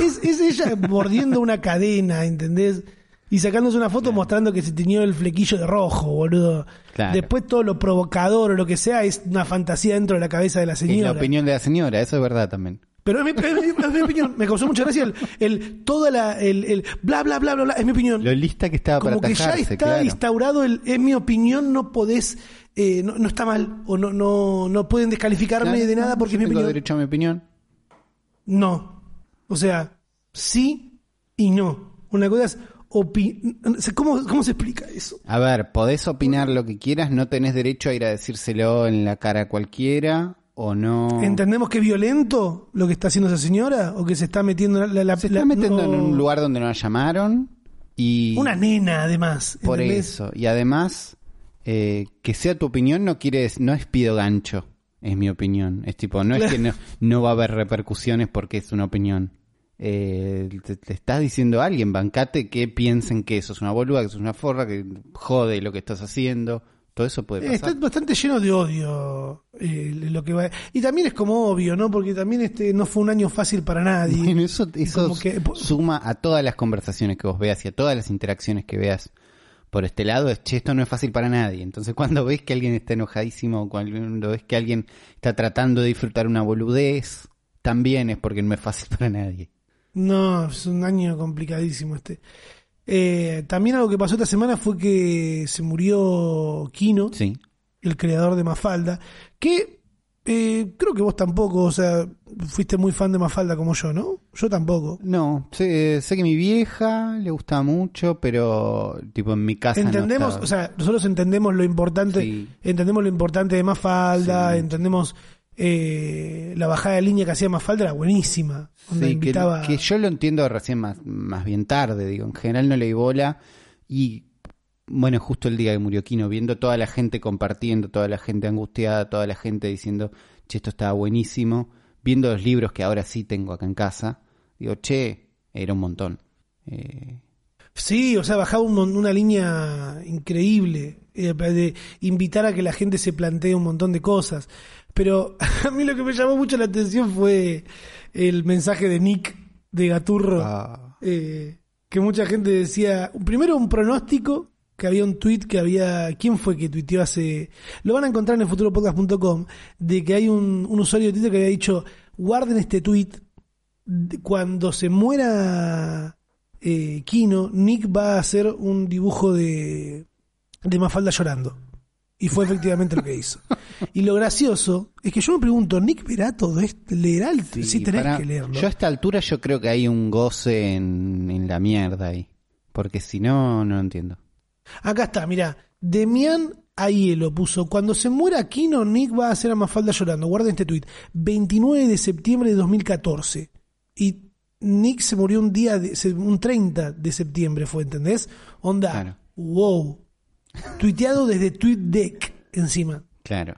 es, es ella mordiendo una cadena, ¿entendés? Y sacándose una foto mostrando que se teñió el flequillo de rojo, boludo. Después todo lo provocador o lo que sea es una fantasía dentro de la cabeza de la señora. Es la opinión de la señora, eso es verdad también. Pero es mi, opinión, me causó mucha gracia el, el toda la, el, el, bla, bla, bla, bla, bla, es mi opinión. Lo lista que estaba Como que ya está instaurado el, es mi opinión, no podés, eh, no, no, está mal, o no, no, no pueden descalificarme de nada porque es mi opinión. derecho a mi opinión? No. O sea, sí y no. Una cosa es ¿Cómo, ¿Cómo se explica eso? A ver, podés opinar lo que quieras, no tenés derecho a ir a decírselo en la cara a cualquiera o no. ¿Entendemos que es violento lo que está haciendo esa señora? ¿O que se está metiendo la, la- Se la- está metiendo no- en un lugar donde no la llamaron y Una nena, además. por ¿entendés? eso. Y además, eh, que sea tu opinión no quiere dec- no es pido gancho, es mi opinión. Es tipo, no es que no, no va a haber repercusiones porque es una opinión. Eh, te, te estás diciendo a alguien, bancate que piensen que eso es una boluda, que eso es una forra, que jode lo que estás haciendo. Todo eso puede Eh, pasar. Está bastante lleno de odio eh, lo que va. Y también es como obvio, ¿no? Porque también este no fue un año fácil para nadie. Bueno, eso, eso como que- suma a todas las conversaciones que vos veas y a todas las interacciones que veas por este lado. Es, che, esto no es fácil para nadie. Entonces, cuando ves que alguien está enojadísimo, cuando ves que alguien está tratando de disfrutar una boludez, también es porque no es fácil para nadie. No, es un año complicadísimo este. Eh, también algo que pasó esta semana fue que se murió Kino, Sí. el creador de Mafalda, que eh, creo que vos tampoco, o sea, fuiste muy fan de Mafalda como yo, ¿no? Yo tampoco. No, sé, sé que mi vieja le gusta mucho, pero tipo en mi casa entendemos, o sea, nosotros entendemos lo importante, Sí. entendemos lo importante de Mafalda, Sí. entendemos eh, la bajada de línea que hacía Mafalda era buenísima. Sí, que, invitaba- que yo lo entiendo recién más, más bien tarde, digo, en general no le di bola y bueno, justo el día que murió Kino, viendo toda la gente compartiendo, toda la gente angustiada, toda la gente diciendo, che, esto estaba buenísimo, viendo los libros que ahora sí tengo acá en casa, digo, che, era un montón. Eh, Sí, o sea, bajaba un una línea increíble eh, de invitar a que la gente se plantee un montón de cosas. Pero a mí lo que me llamó mucho la atención fue el mensaje de Nick de Gaturro, ah, eh, que mucha gente decía, primero un pronóstico, que había un tweet que había, ¿quién fue que tuiteó hace? Lo van a encontrar en el futuropodcast.com, de que hay un, un usuario de Twitter que había dicho, guarden este tweet, cuando se muera eh, Kino, Nick va a hacer un dibujo de, de Mafalda llorando. Y fue efectivamente lo que hizo. Y lo gracioso es que yo me pregunto, ¿Nick verá todo esto? ¿Leerá el sí, Sí, tenés para- que leerlo. Yo a esta altura yo creo que hay un goce en, en la mierda ahí, porque si no, no lo entiendo. Acá está, mira. Demian Aielo puso, cuando se muera Kino, Nick va a hacer a Mafalda llorando. Guarden este tweet. 29 de septiembre de 2014. Y Nick se murió un día, de- un 30 de septiembre fue, ¿entendés? Onda, Claro. wow. Tuiteado desde TweetDeck encima. Claro.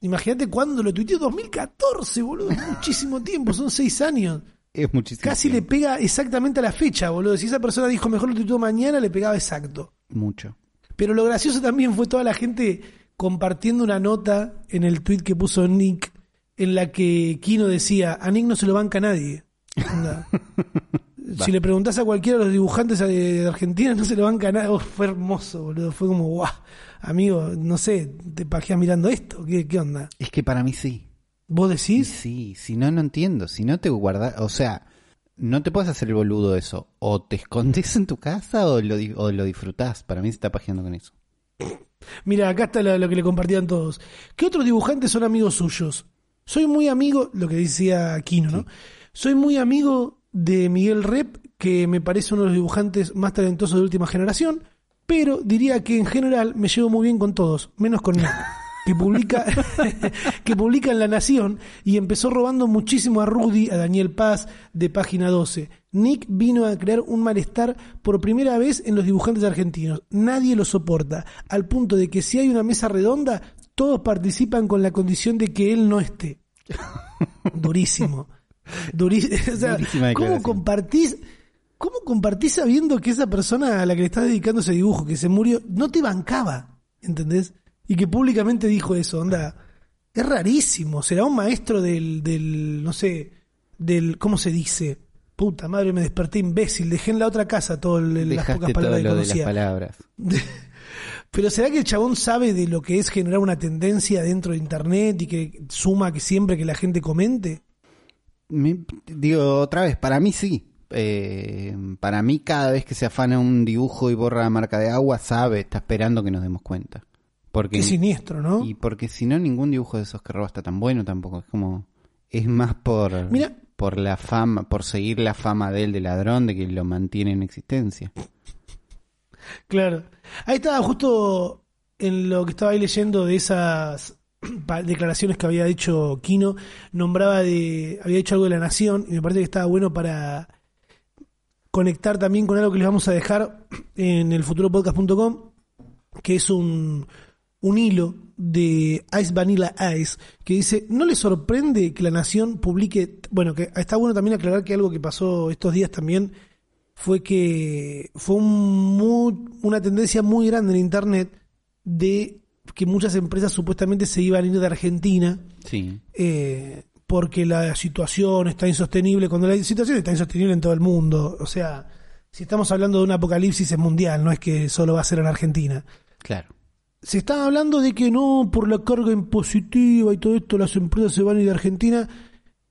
Imagínate cuándo lo tuiteó, 2014, boludo. Muchísimo tiempo, son seis años. Es muchísimo. Casi le pega exactamente a la fecha, boludo. Si esa persona dijo mejor lo tuiteó mañana, le pegaba exacto. Mucho. Pero lo gracioso también fue toda la gente compartiendo una nota en el tweet que puso Nick en la que Kino decía, a Nick no se lo banca nadie. Si le preguntás a cualquiera de los dibujantes de Argentina, no se lo banca nadie. Oh, fue hermoso, boludo. Fue como, guau, amigo, no sé, te pajeas mirando esto. ¿Qué, qué onda? Es que para mí sí. ¿Vos decís? Sí, si no, no entiendo. Si no te guardas, o sea, no te puedes hacer el boludo de eso. O te escondes en tu casa o lo, o lo disfrutás. Para mí se está pajeando con eso. Mira, acá está lo, lo que le compartían todos. ¿Qué otros dibujantes son amigos suyos? Soy muy amigo, lo que decía Kino, ¿no? Soy muy amigo de Miguel Rep, que me parece uno de los dibujantes más talentosos de última generación, pero diría que en general me llevo muy bien con todos, menos con Nick, que publica, que publica en La Nación y empezó robando muchísimo a Rudy, a Daniel Paz, de página 12. Nick vino a crear un malestar por primera vez en los dibujantes argentinos. Nadie lo soporta, al punto de que si hay una mesa redonda, todos participan con la condición de que él no esté. Durísimo. Durísimo. O sea, Durísima ¿cómo compartís, ¿Cómo compartís sabiendo que esa persona a la que le estás dedicando ese dibujo, que se murió, no te bancaba? ¿Entendés? Y que públicamente dijo eso, onda. Es rarísimo. Será un maestro del, del, no sé, del, ¿cómo se dice? Puta madre, me desperté imbécil. Dejé en la otra casa todas las pocas todo palabras que lo de las conocía. palabras. Pero ¿será que el chabón sabe de lo que es generar una tendencia dentro de Internet y que suma que siempre que la gente comente? Me- digo, otra vez, para mí sí. Eh, para mí, cada vez que se afana un dibujo y borra la marca de agua, sabe, está esperando que nos demos cuenta. Porque, Qué siniestro, ¿no? y porque si no, ningún dibujo de esos que roba está tan bueno tampoco. Es como. Es más por. Mira. Por la fama, por seguir la fama de él de ladrón, de que lo mantiene en existencia. Claro. Ahí estaba justo en lo que estaba ahí leyendo de esas declaraciones que había dicho Kino, nombraba de, había dicho algo de la nación y me parece que estaba bueno para conectar también con algo que les vamos a dejar en el futuropodcast.com, que es un, un hilo de Ice Vanilla Ice, que dice, ¿no le sorprende que la nación publique, bueno, que está bueno también aclarar que algo que pasó estos días también fue que fue un mu- una tendencia muy grande en Internet de que muchas empresas supuestamente se iban a ir de Argentina Sí. eh, porque la situación está insostenible, cuando la situación está insostenible en todo el mundo. O sea, si estamos hablando de un apocalipsis es mundial, no es que solo va a ser en Argentina. Claro. Se está hablando de que no, por la carga impositiva y todo esto, las empresas se van a ir de Argentina.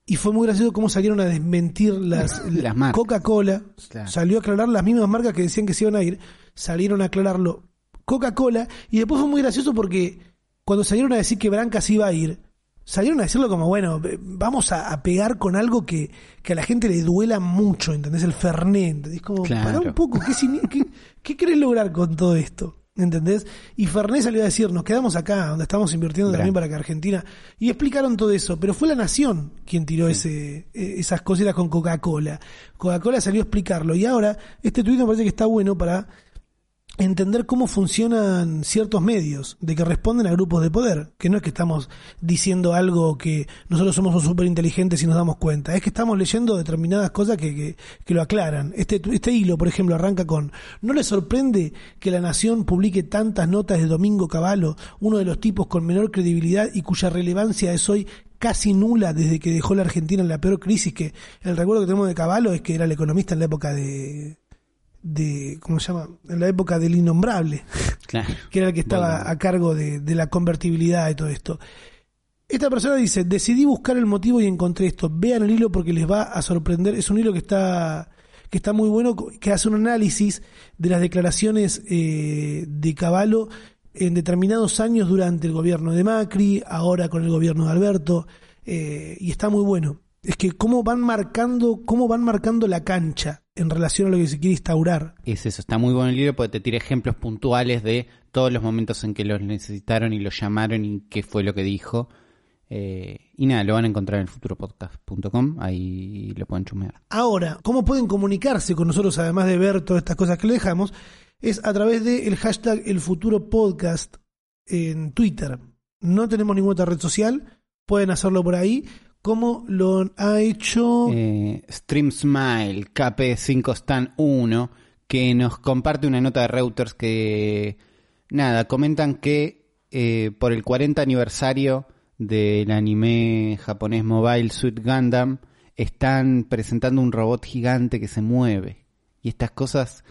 Y fue muy gracioso cómo salieron a desmentir las, Las. Coca-Cola. Claro. Salió a aclarar las mismas marcas que decían que se iban a ir. Salieron a aclararlo Coca-Cola. Y después fue muy gracioso porque cuando salieron a decir que Branca se iba a ir, salieron a decirlo como, bueno, vamos a, a pegar con algo que, que a la gente le duela mucho, ¿entendés? El Fernet. ¿entendés? Como, Claro. pará un poco, ¿qué, qué, qué querés lograr con todo esto? ¿Entendés? Y Fernet salió a decir, nos quedamos acá, donde estamos invirtiendo también para que Argentina. Y explicaron todo eso, pero fue la Nación quien tiró ese, eh, esas cositas con Coca-Cola. Coca-Cola salió a explicarlo. Y ahora, este tuit me parece que está bueno para entender cómo funcionan ciertos medios, de que responden a grupos de poder, que no es que estamos diciendo algo que nosotros somos súper inteligentes y nos damos cuenta, es que estamos leyendo determinadas cosas que, que, lo aclaran. Este, este hilo, por ejemplo, arranca con, ¿no le sorprende que la Nación publique tantas notas de Domingo Cavallo, uno de los tipos con menor credibilidad y cuya relevancia es hoy casi nula desde que dejó la Argentina en la peor crisis, que el recuerdo que tenemos de Cavallo es que era el economista en la época de de ¿cómo se llama? en la época del innombrable, Claro. que era el que estaba Bueno. a cargo de, de la convertibilidad y todo esto. Esta persona dice, decidí buscar el motivo y encontré esto. Vean el hilo porque les va a sorprender. Es un hilo que está, que está muy bueno, que hace un análisis de las declaraciones eh, de Caballo en determinados años durante el gobierno de Macri, ahora con el gobierno de Alberto, eh, y está muy bueno. Es que cómo van marcando, cómo van marcando la cancha en relación a lo que se quiere instaurar. Es eso, está muy bueno el libro porque te tira ejemplos puntuales de todos los momentos en que los necesitaron y los llamaron y qué fue lo que dijo. Eh, y nada, lo van a encontrar en futuropodcast.com, ahí lo pueden chumear. Ahora, ¿cómo pueden comunicarse con nosotros además de ver todas estas cosas que le dejamos? Es a través del hashtag El Futuro Podcast en Twitter. No tenemos ninguna otra red social, pueden hacerlo por ahí, como lo ha hecho... Eh, Stream Smile, KP5 Stan 1, que nos comparte una nota de Reuters que, nada, comentan que eh, por el 40 aniversario del anime japonés Mobile Suit Gundam, están presentando un robot gigante que se mueve. Y estas cosas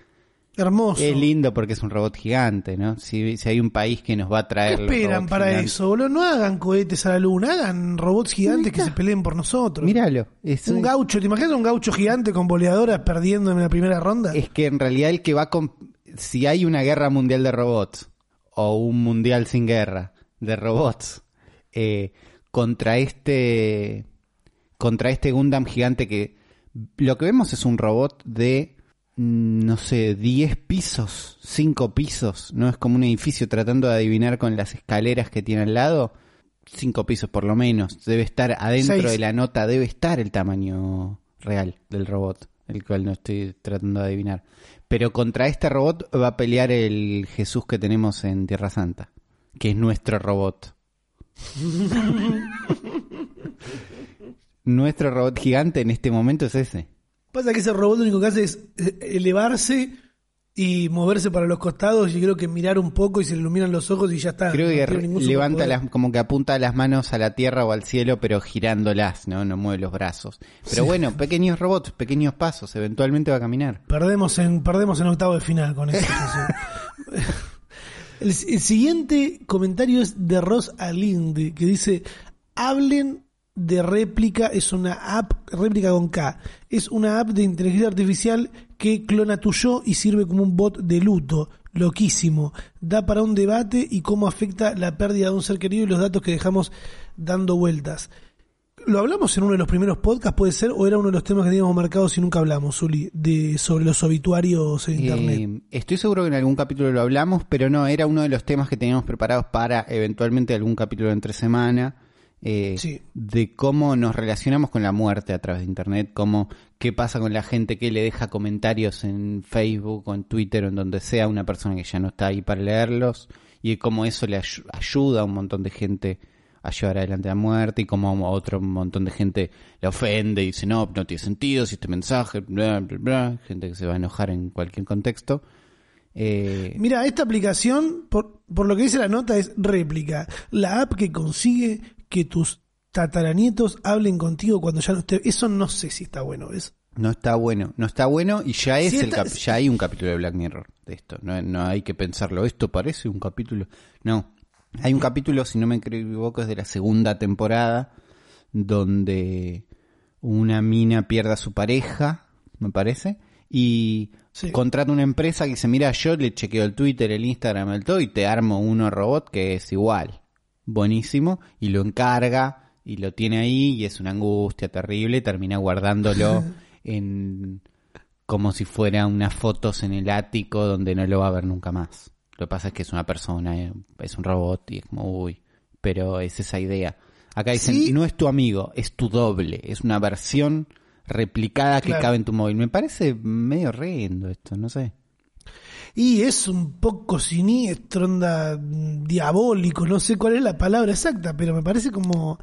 Hermoso. es lindo porque es un robot gigante, ¿no? Si, si hay un país que nos va a ¿Qué traer. los esperan para gigantes. eso, boludo? No hagan cohetes a la luna, hagan robots gigantes que se peleen por nosotros. Míralo. Es, Un gaucho, ¿te imaginas un gaucho gigante con boleadoras perdiendo en la primera ronda? Es que en realidad el que va con... Si hay una guerra mundial de robots o un mundial sin guerra de robots eh, contra este contra este Gundam gigante que lo que vemos es un robot de no sé, 10 pisos, 5 pisos, no es como un edificio tratando de adivinar con las escaleras que tiene al lado, 5 pisos por lo menos, debe estar adentro Seis. de la nota, debe estar el tamaño real del robot, el cual no estoy tratando de adivinar. Pero contra este robot va a pelear el Jesús que tenemos en Tierra Santa, que es nuestro robot. nuestro robot gigante en este momento es ese. Pasa que ese robot lo único que hace es eh, elevarse y moverse para los costados y creo que mirar un poco y se le iluminan los ojos y ya está. Creo No que ningún levanta las, como que apunta las manos a la tierra o al cielo, pero girándolas, ¿no? No mueve los brazos. Pero Sí. bueno, pequeños robots, pequeños pasos, eventualmente va a caminar. Perdemos en, perdemos en octavo de final con eso. el, el siguiente comentario es de Ross Alinde, que dice, hablen de réplica, es una app, réplica con K, es una app de inteligencia artificial que clona tu yo y sirve como un bot de luto. Loquísimo. Da para un debate y cómo afecta la pérdida de un ser querido y los datos que dejamos dando vueltas. lo hablamos en uno de los primeros podcasts, puede ser, o era uno de los temas que teníamos marcados y nunca hablamos, Zuli, de, sobre los obituarios en internet. Eh, estoy seguro que en algún capítulo lo hablamos, pero no, era uno de los temas que teníamos preparados para eventualmente algún capítulo entre semana. Eh, Sí. de cómo nos relacionamos con la muerte a través de internet, cómo qué pasa con la gente que le deja comentarios en Facebook o en Twitter o en donde sea una persona que ya no está ahí para leerlos y cómo eso le ay- ayuda a un montón de gente a llevar adelante la muerte y cómo a otro montón de gente le ofende y dice no, no tiene sentido si este mensaje, bla, bla, bla, gente que se va a enojar en cualquier contexto. Eh, Mira, esta aplicación, por, por lo que dice la nota, es réplica. La app que consigue que tus tataranietos hablen contigo cuando ya no esté. Eso no sé si está bueno, ¿ves? No está bueno, no está bueno y ya es el está- cap- ya hay un capítulo de Black Mirror de esto, no, no hay que pensarlo, esto parece un capítulo, no, hay un capítulo, si no me equivoco, es de la segunda temporada, donde una mina pierde a su pareja, me parece, y Sí. contrata una empresa que dice, mira, yo le chequeo el Twitter, el Instagram, el todo, y te armo uno robot que es igual, buenísimo, y lo encarga, y lo tiene ahí, y es una angustia terrible, termina guardándolo en como si fuera unas fotos en el ático donde no lo va a ver nunca más. Lo que pasa es que es una persona, eh, es un robot y es como, uy, pero es esa idea. Acá dicen, Sí. no es tu amigo, es tu doble, es una versión replicada que cabe en tu móvil. Me parece medio horrendo esto, no sé. Y es un poco siniestro, onda mm, diabólico, no sé cuál es la palabra exacta, pero me parece como.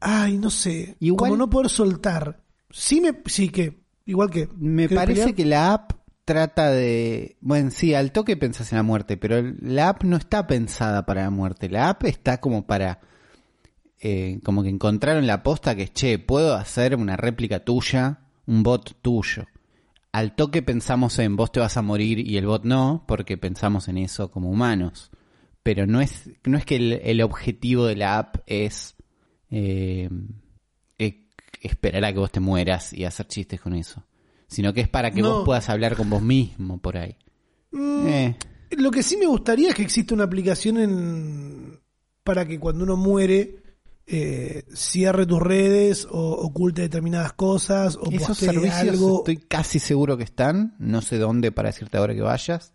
Ay, no sé. Igual- Como no poder soltar. Sí, me, sí que. Igual que. Me ¿querés parece pelear? que la app trata de... Bueno, sí, al toque pensás en la muerte, pero la app no está pensada para la muerte. La app está como para... eh, como que encontraron la posta que es, che, puedo hacer una réplica tuya, un bot tuyo. Al toque pensamos en vos te vas a morir y el bot no, porque pensamos en eso como humanos. Pero no es, no es que el, el objetivo de la app es eh, eh, esperar a que vos te mueras y hacer chistes con eso. Sino que es para que No. vos puedas hablar con vos mismo por ahí. Mm, Eh, Lo que sí me gustaría es que exista una aplicación en para que cuando uno muere eh, cierre tus redes o oculte determinadas cosas o esos servicios algo. estoy casi seguro que están. No sé dónde para decirte ahora que vayas.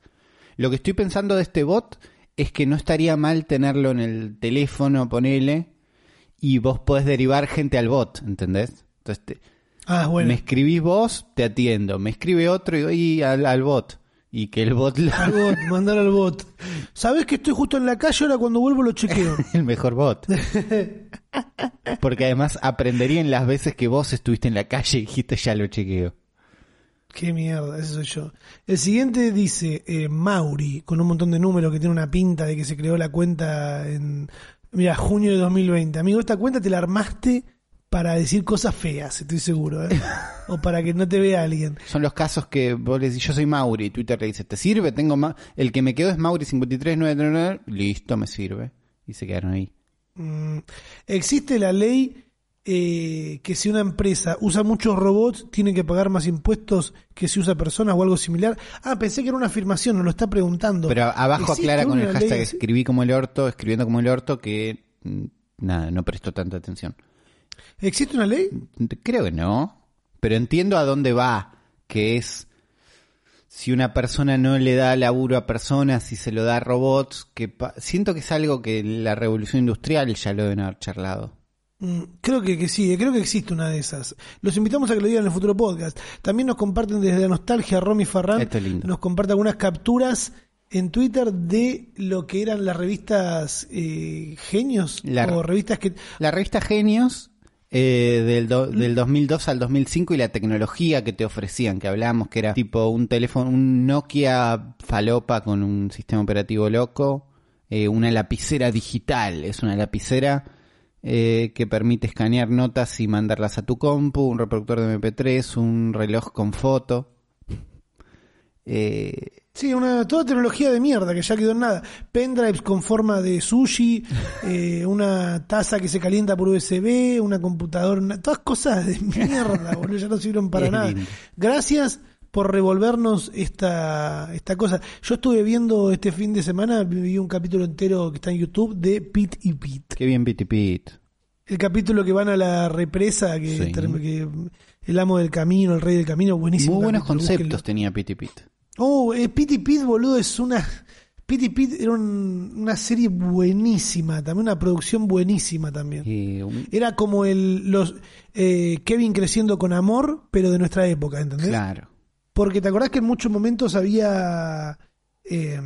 Lo que estoy pensando de este bot es que no estaría mal tenerlo en el teléfono, ponele, y vos podés derivar gente al bot, ¿entendés? Entonces te- Ah, bueno. me escribís vos, te atiendo. Me escribe otro y doy al, al bot. Y que el bot Al bot, mandar al bot. Sabes que estoy justo en la calle, ahora cuando vuelvo lo chequeo. el mejor bot. Porque además aprenderían las veces que vos estuviste en la calle y dijiste ya lo chequeo. Qué mierda, ese soy yo. El siguiente dice eh, Mauri, con un montón de números que tiene una pinta de que se creó la cuenta en, mira, junio de 2020. Amigo, esta cuenta te la armaste para decir cosas feas, estoy seguro, ¿eh? o para que no te vea alguien. Son los casos que vos le decís, yo soy Mauri, y Twitter le dice, ¿te sirve? Tengo ma El que me quedó es Mauri53999, listo, me sirve. Y se quedaron ahí. Mm, existe la ley eh, que si una empresa usa muchos robots, tiene que pagar más impuestos que si usa personas o algo similar. Ah, pensé que era una afirmación, nos lo está preguntando. Pero abajo ¿Existe aclara con el hashtag ley escribí como el orto, escribiendo como el orto, que mm, nada, no prestó tanta atención. ¿Existe una ley? Creo que no, pero entiendo a dónde va, que es si una persona no le da laburo a personas y se lo da a robots, que siento que es algo que la revolución industrial ya lo deben haber charlado. Mm, Creo que, que sí, creo que existe una de esas. Los invitamos a que lo digan en el futuro podcast. También nos comparten desde la nostalgia, Romy Farran Esto es lindo. nos comparte algunas capturas en Twitter de lo que eran las revistas eh, Genios La- o revistas que... La revista Genios eh, del, do- del 2002 al 2005 y la tecnología que te ofrecían, que hablábamos que era tipo un teléfono, un Nokia falopa con un sistema operativo loco, eh, una lapicera digital, es una lapicera eh, que permite escanear notas y mandarlas a tu compu, un reproductor de MP3, un reloj con foto. Eh, Sí, una, toda tecnología de mierda que ya quedó en nada. Pendrives con forma de sushi, eh, una taza que se calienta por USB, una computadora, una- todas cosas de mierda, boludo, ya no sirvieron para nada. Gracias por revolvernos esta, esta cosa. Yo estuve viendo este fin de semana, vi un capítulo entero que está en YouTube de Pete y Pete. qué bien Piti Pit. El capítulo que van a la represa, que, Sí. term- que el amo del camino, el rey del camino, buenísimo. Muy buenos capítulo, conceptos búsquenlo. tenía Pity Pit. Oh, eh, Pity Pit, boludo, es una. Pity Pit era un- una serie buenísima, también una producción buenísima también. Un- Era como el los eh, Kevin creciendo con amor, pero de nuestra época, ¿entendés? claro. Porque te acordás que en muchos momentos había. eh,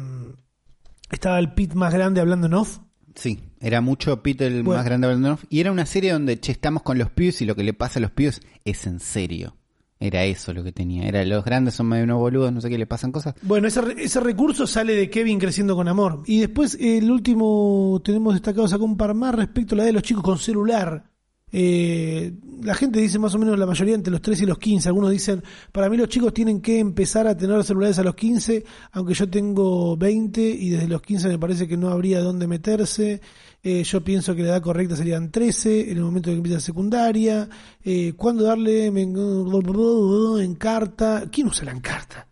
estaba el Pit más grande hablando en off. Sí, era mucho Pete el Bueno. más grande de Brandon y era una serie donde che, estamos con los pibes y lo que le pasa a los pibes es en serio. Era eso lo que tenía. Era los grandes son medio unos boludos, no sé qué le pasan cosas. Bueno, ese, ese recurso sale de Kevin creciendo con amor. Y después el último tenemos destacado, sacó un par más respecto a la de los chicos con celular. Eh, la gente dice más o menos la mayoría entre los 3 y los 15. Algunos dicen, para mí los chicos tienen que empezar a tener celulares a los 15, aunque yo tengo 20 y desde los 15 me parece que no habría dónde meterse. Eh, yo pienso que la edad correcta serían 13, en el momento de que empieza secundaria. Eh, ¿Cuándo darle en carta? ¿Quién usa la encarta?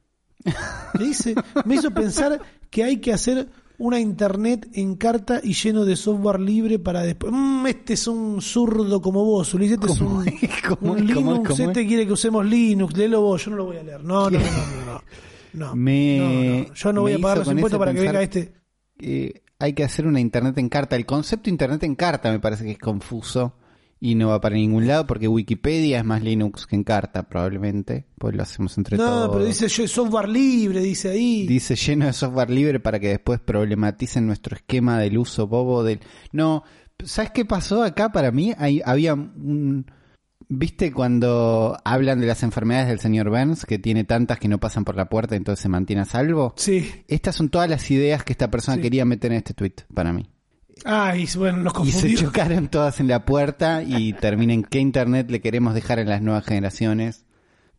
Me dice, me hizo pensar que hay que hacer una internet en carta y lleno de software libre para después. Mm, este es un zurdo como vos, Ulises. Este es ¿Cómo un? ¿Cómo un? ¿Cómo? Linux. ¿Cómo este es? quiere que usemos Linux. Léelo vos, yo no lo voy a leer. No, no, no, no. no, no. Me- No. Yo no voy a pagar los impuestos para que venga este. Hay que hacer una internet en carta. El concepto internet en carta me parece que es confuso y no va para ningún lado porque Wikipedia es más Linux que en carta probablemente, pues lo hacemos entre No, todos. pero dice software libre, dice ahí. Dice lleno de software libre para que después problematicen nuestro esquema del uso bobo del... No, ¿sabes qué pasó acá para mí? Hay, había un... ¿Viste cuando hablan de las enfermedades del señor Burns, que tiene tantas que no pasan por la puerta y entonces se mantiene a salvo? Sí. Estas son todas las ideas que esta persona Sí. quería meter en este tweet, para mí. Ay, bueno, nos Y se chocaron todas en la puerta y terminen qué internet le queremos dejar en las nuevas generaciones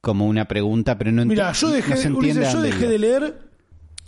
como una pregunta, pero no enti- Mira, yo dejé, no se de, entiende Ulises, a yo dónde dejé iba. de leer.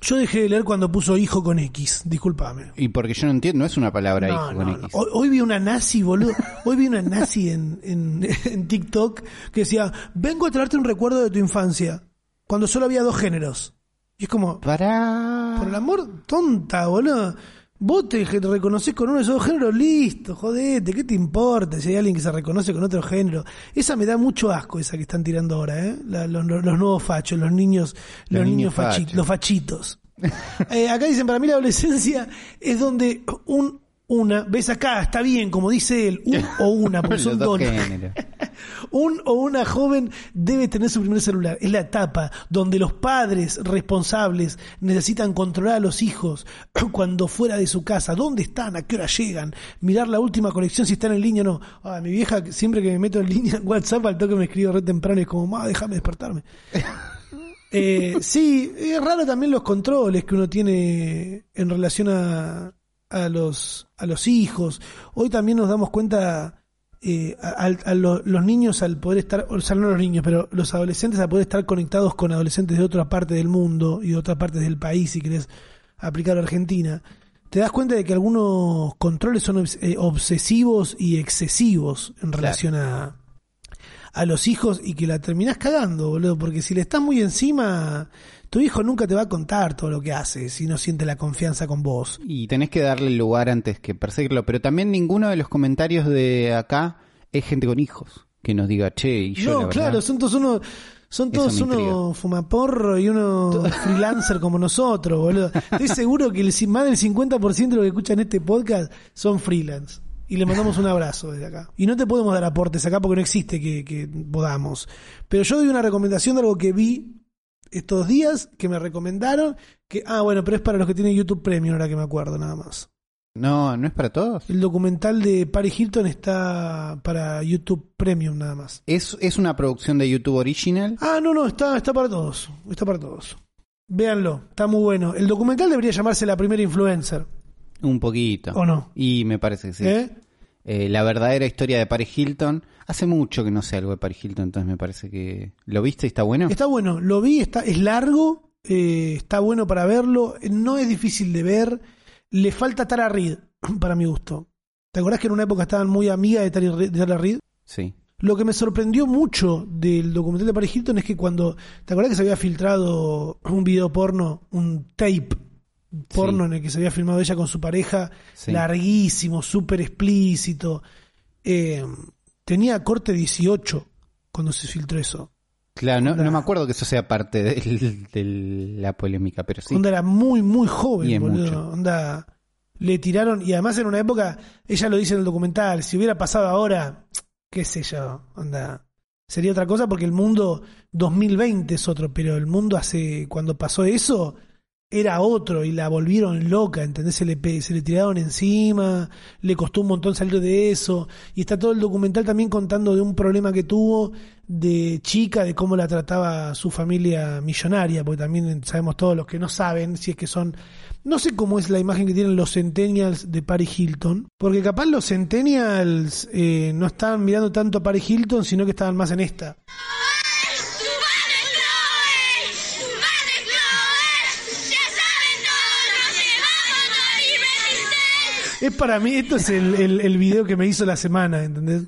Yo dejé de leer cuando puso hijo con X. Disculpame. Y porque yo no entiendo, no es una palabra No, hijo no, con no. X. Hoy, hoy vi una nazi, boludo. Hoy vi una nazi en, en, en TikTok que decía, vengo a traerte un recuerdo de tu infancia, cuando solo había dos géneros. Y es como, Para... por el amor, tonta, boludo. Vos te reconoces con uno de esos dos géneros, listo, jodete, ¿qué te importa si hay alguien que se reconoce con otro género? Esa me da mucho asco, esa que están tirando ahora, ¿eh? La- los, los nuevos fachos, los niños, los, Los niños, fachi- los fachitos. Eh, acá dicen, para mí la adolescencia es donde un, una, ves acá, está bien, como dice él, un o una, porque son dos dos. géneros. Un o una joven debe tener su primer celular. Es la etapa donde los padres responsables necesitan controlar a los hijos cuando fuera de su casa. ¿Dónde están? ¿A qué hora llegan? Mirar la última conexión si están en línea o no. Ah, mi vieja siempre que me meto en línea en WhatsApp al toque me escribe re temprano y es como, ma, déjame despertarme. Eh, sí, es raro también los controles que uno tiene en relación a, a los, a los hijos. Hoy también nos damos cuenta eh, a, a- a lo- los niños al poder estar, o sea, no los niños, pero los adolescentes al poder estar conectados con adolescentes de otra parte del mundo y de otras partes del país, si querés aplicar a Argentina, te das cuenta de que algunos controles son obs- eh, obsesivos y excesivos en relación a, a los hijos y que la terminás cagando, boludo, porque si le estás muy encima, tu hijo nunca te va a contar todo lo que hace si no siente la confianza con vos. Y tenés que darle lugar antes que perseguirlo. Pero también ninguno de los comentarios de acá es gente con hijos que nos diga, che, y yo. no, la verdad, claro, son todos unos son todos unos fumaporro y unos freelancer como nosotros, boludo. Estoy seguro que el, más del 50% de los que escuchan este podcast son freelance. Y le mandamos un abrazo desde acá. Y no te podemos dar aportes acá porque no existe que, que podamos. Pero yo doy una recomendación de algo que vi estos días, que me recomendaron, que, ah, bueno, pero es para los que tienen YouTube Premium, ahora que me acuerdo nada más. No, no es para todos. El documental de Paris Hilton está para YouTube Premium nada más. Es, es una producción de YouTube Original. Ah, no, no, está, está para todos. Está para todos. Véanlo, está muy bueno. El documental debería llamarse La Primera Influencer, Un poquito. ¿o no? Y me parece que sí. ¿Eh? Eh, la verdadera historia de Paris Hilton. Hace mucho que no sé algo de Paris Hilton, entonces me parece que... ¿Lo viste y está bueno? Está bueno, lo vi, está, es largo, eh, está bueno para verlo, no es difícil de ver, le falta Tara Reid, para mi gusto. ¿Te acordás que en una época estaban muy amigas de Tara de Tara Reid? Sí. Lo que me sorprendió mucho del documental de Paris Hilton es que cuando. ¿Te acuerdas que se había filtrado un video porno, un tape porno Sí. en el que se había filmado ella con su pareja, Sí. larguísimo, súper explícito? eh, tenía corte 18 cuando se filtró eso. Claro, no, no me acuerdo que eso sea parte de la polémica, pero sí. Onda era muy, muy joven, boludo. mucho. Onda le tiraron, y además en una época, ella lo dice en el documental, si hubiera pasado ahora, qué sé yo, onda, sería otra cosa porque el mundo 2020 es otro, pero el mundo hace, cuando pasó eso, era otro y la volvieron loca, ¿entendés? Se le, se le tiraron encima, le costó un montón salir de eso, y está todo el documental también contando de un problema que tuvo de chica, de cómo la trataba su familia millonaria, porque también sabemos todos los que no saben, si es que son, no sé cómo es la imagen que tienen los centennials de Paris Hilton, porque capaz los centennials eh, no estaban mirando tanto a Paris Hilton, sino que estaban más en esta. Es para mí, esto es el, el, video que me hizo la semana, ¿entendés?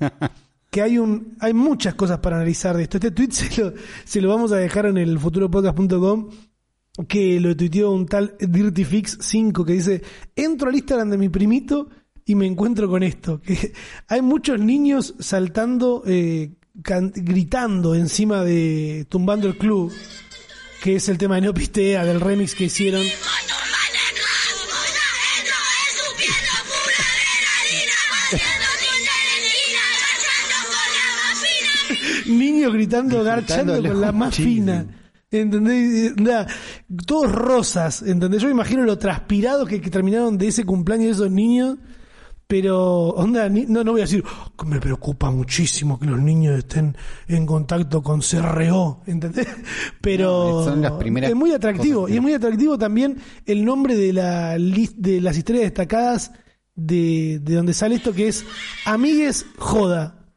Que hay un, hay muchas cosas para analizar de esto. Este tweet se lo, se lo vamos a dejar en el futuropodcast.com que lo tuiteó un tal DirtyFix5 que dice, entro al Instagram de mi primito y me encuentro con esto. Que hay muchos niños saltando, eh, gritando encima de Tumbando el Club, que es el tema de No Pistea, del remix que hicieron. Gritando, garchando con la más fina. ¿Entendés? Onda, todos rosas, ¿entendés? Yo me imagino lo transpirados que, que terminaron de ese cumpleaños de esos niños. Pero, onda, ni- no, no voy a decir, "Oh, me preocupa muchísimo que los niños estén en contacto con CRO, ¿entendés? Pero No, son las primeras es muy atractivo. cosas Y es muy atractivo también el nombre de, la de las historias destacadas de, de donde sale esto, que es Amigues Joda.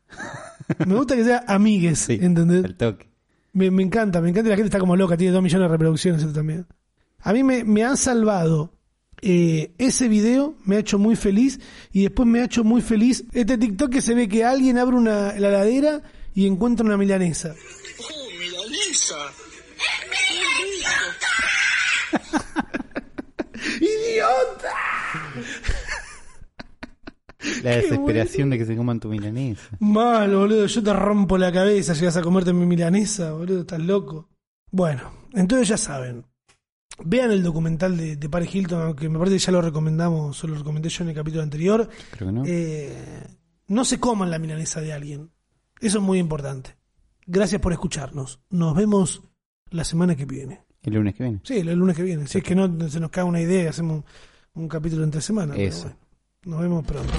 Me gusta que sea Amigues, Sí, ¿entendés? al toque. Me, me encanta, me encanta y la gente está como loca, tiene dos millones de reproducciones esto también. A mí me, me han salvado eh, ese video, me ha hecho muy feliz y después me ha hecho muy feliz este TikTok que se ve que alguien abre una la heladera y encuentra una milanesa. Oh, milanesa. ¡Idiota! La desesperación de que se coman tu milanesa. Mal, boludo, yo te rompo la cabeza, llegas a comerte mi milanesa, boludo, estás loco. Bueno, entonces ya saben. Vean el documental de, de Paris Hilton, aunque me parece que ya lo recomendamos, o lo recomendé yo en el capítulo anterior. Creo que no. Eh, no se coman la milanesa de alguien. Eso es muy importante. Gracias por escucharnos. Nos vemos la semana que viene. El lunes que viene. Sí, el lunes que viene. Si es que no se nos cae una idea, hacemos un, un capítulo entre semana. pero Eso. bueno. Nos vemos pronto.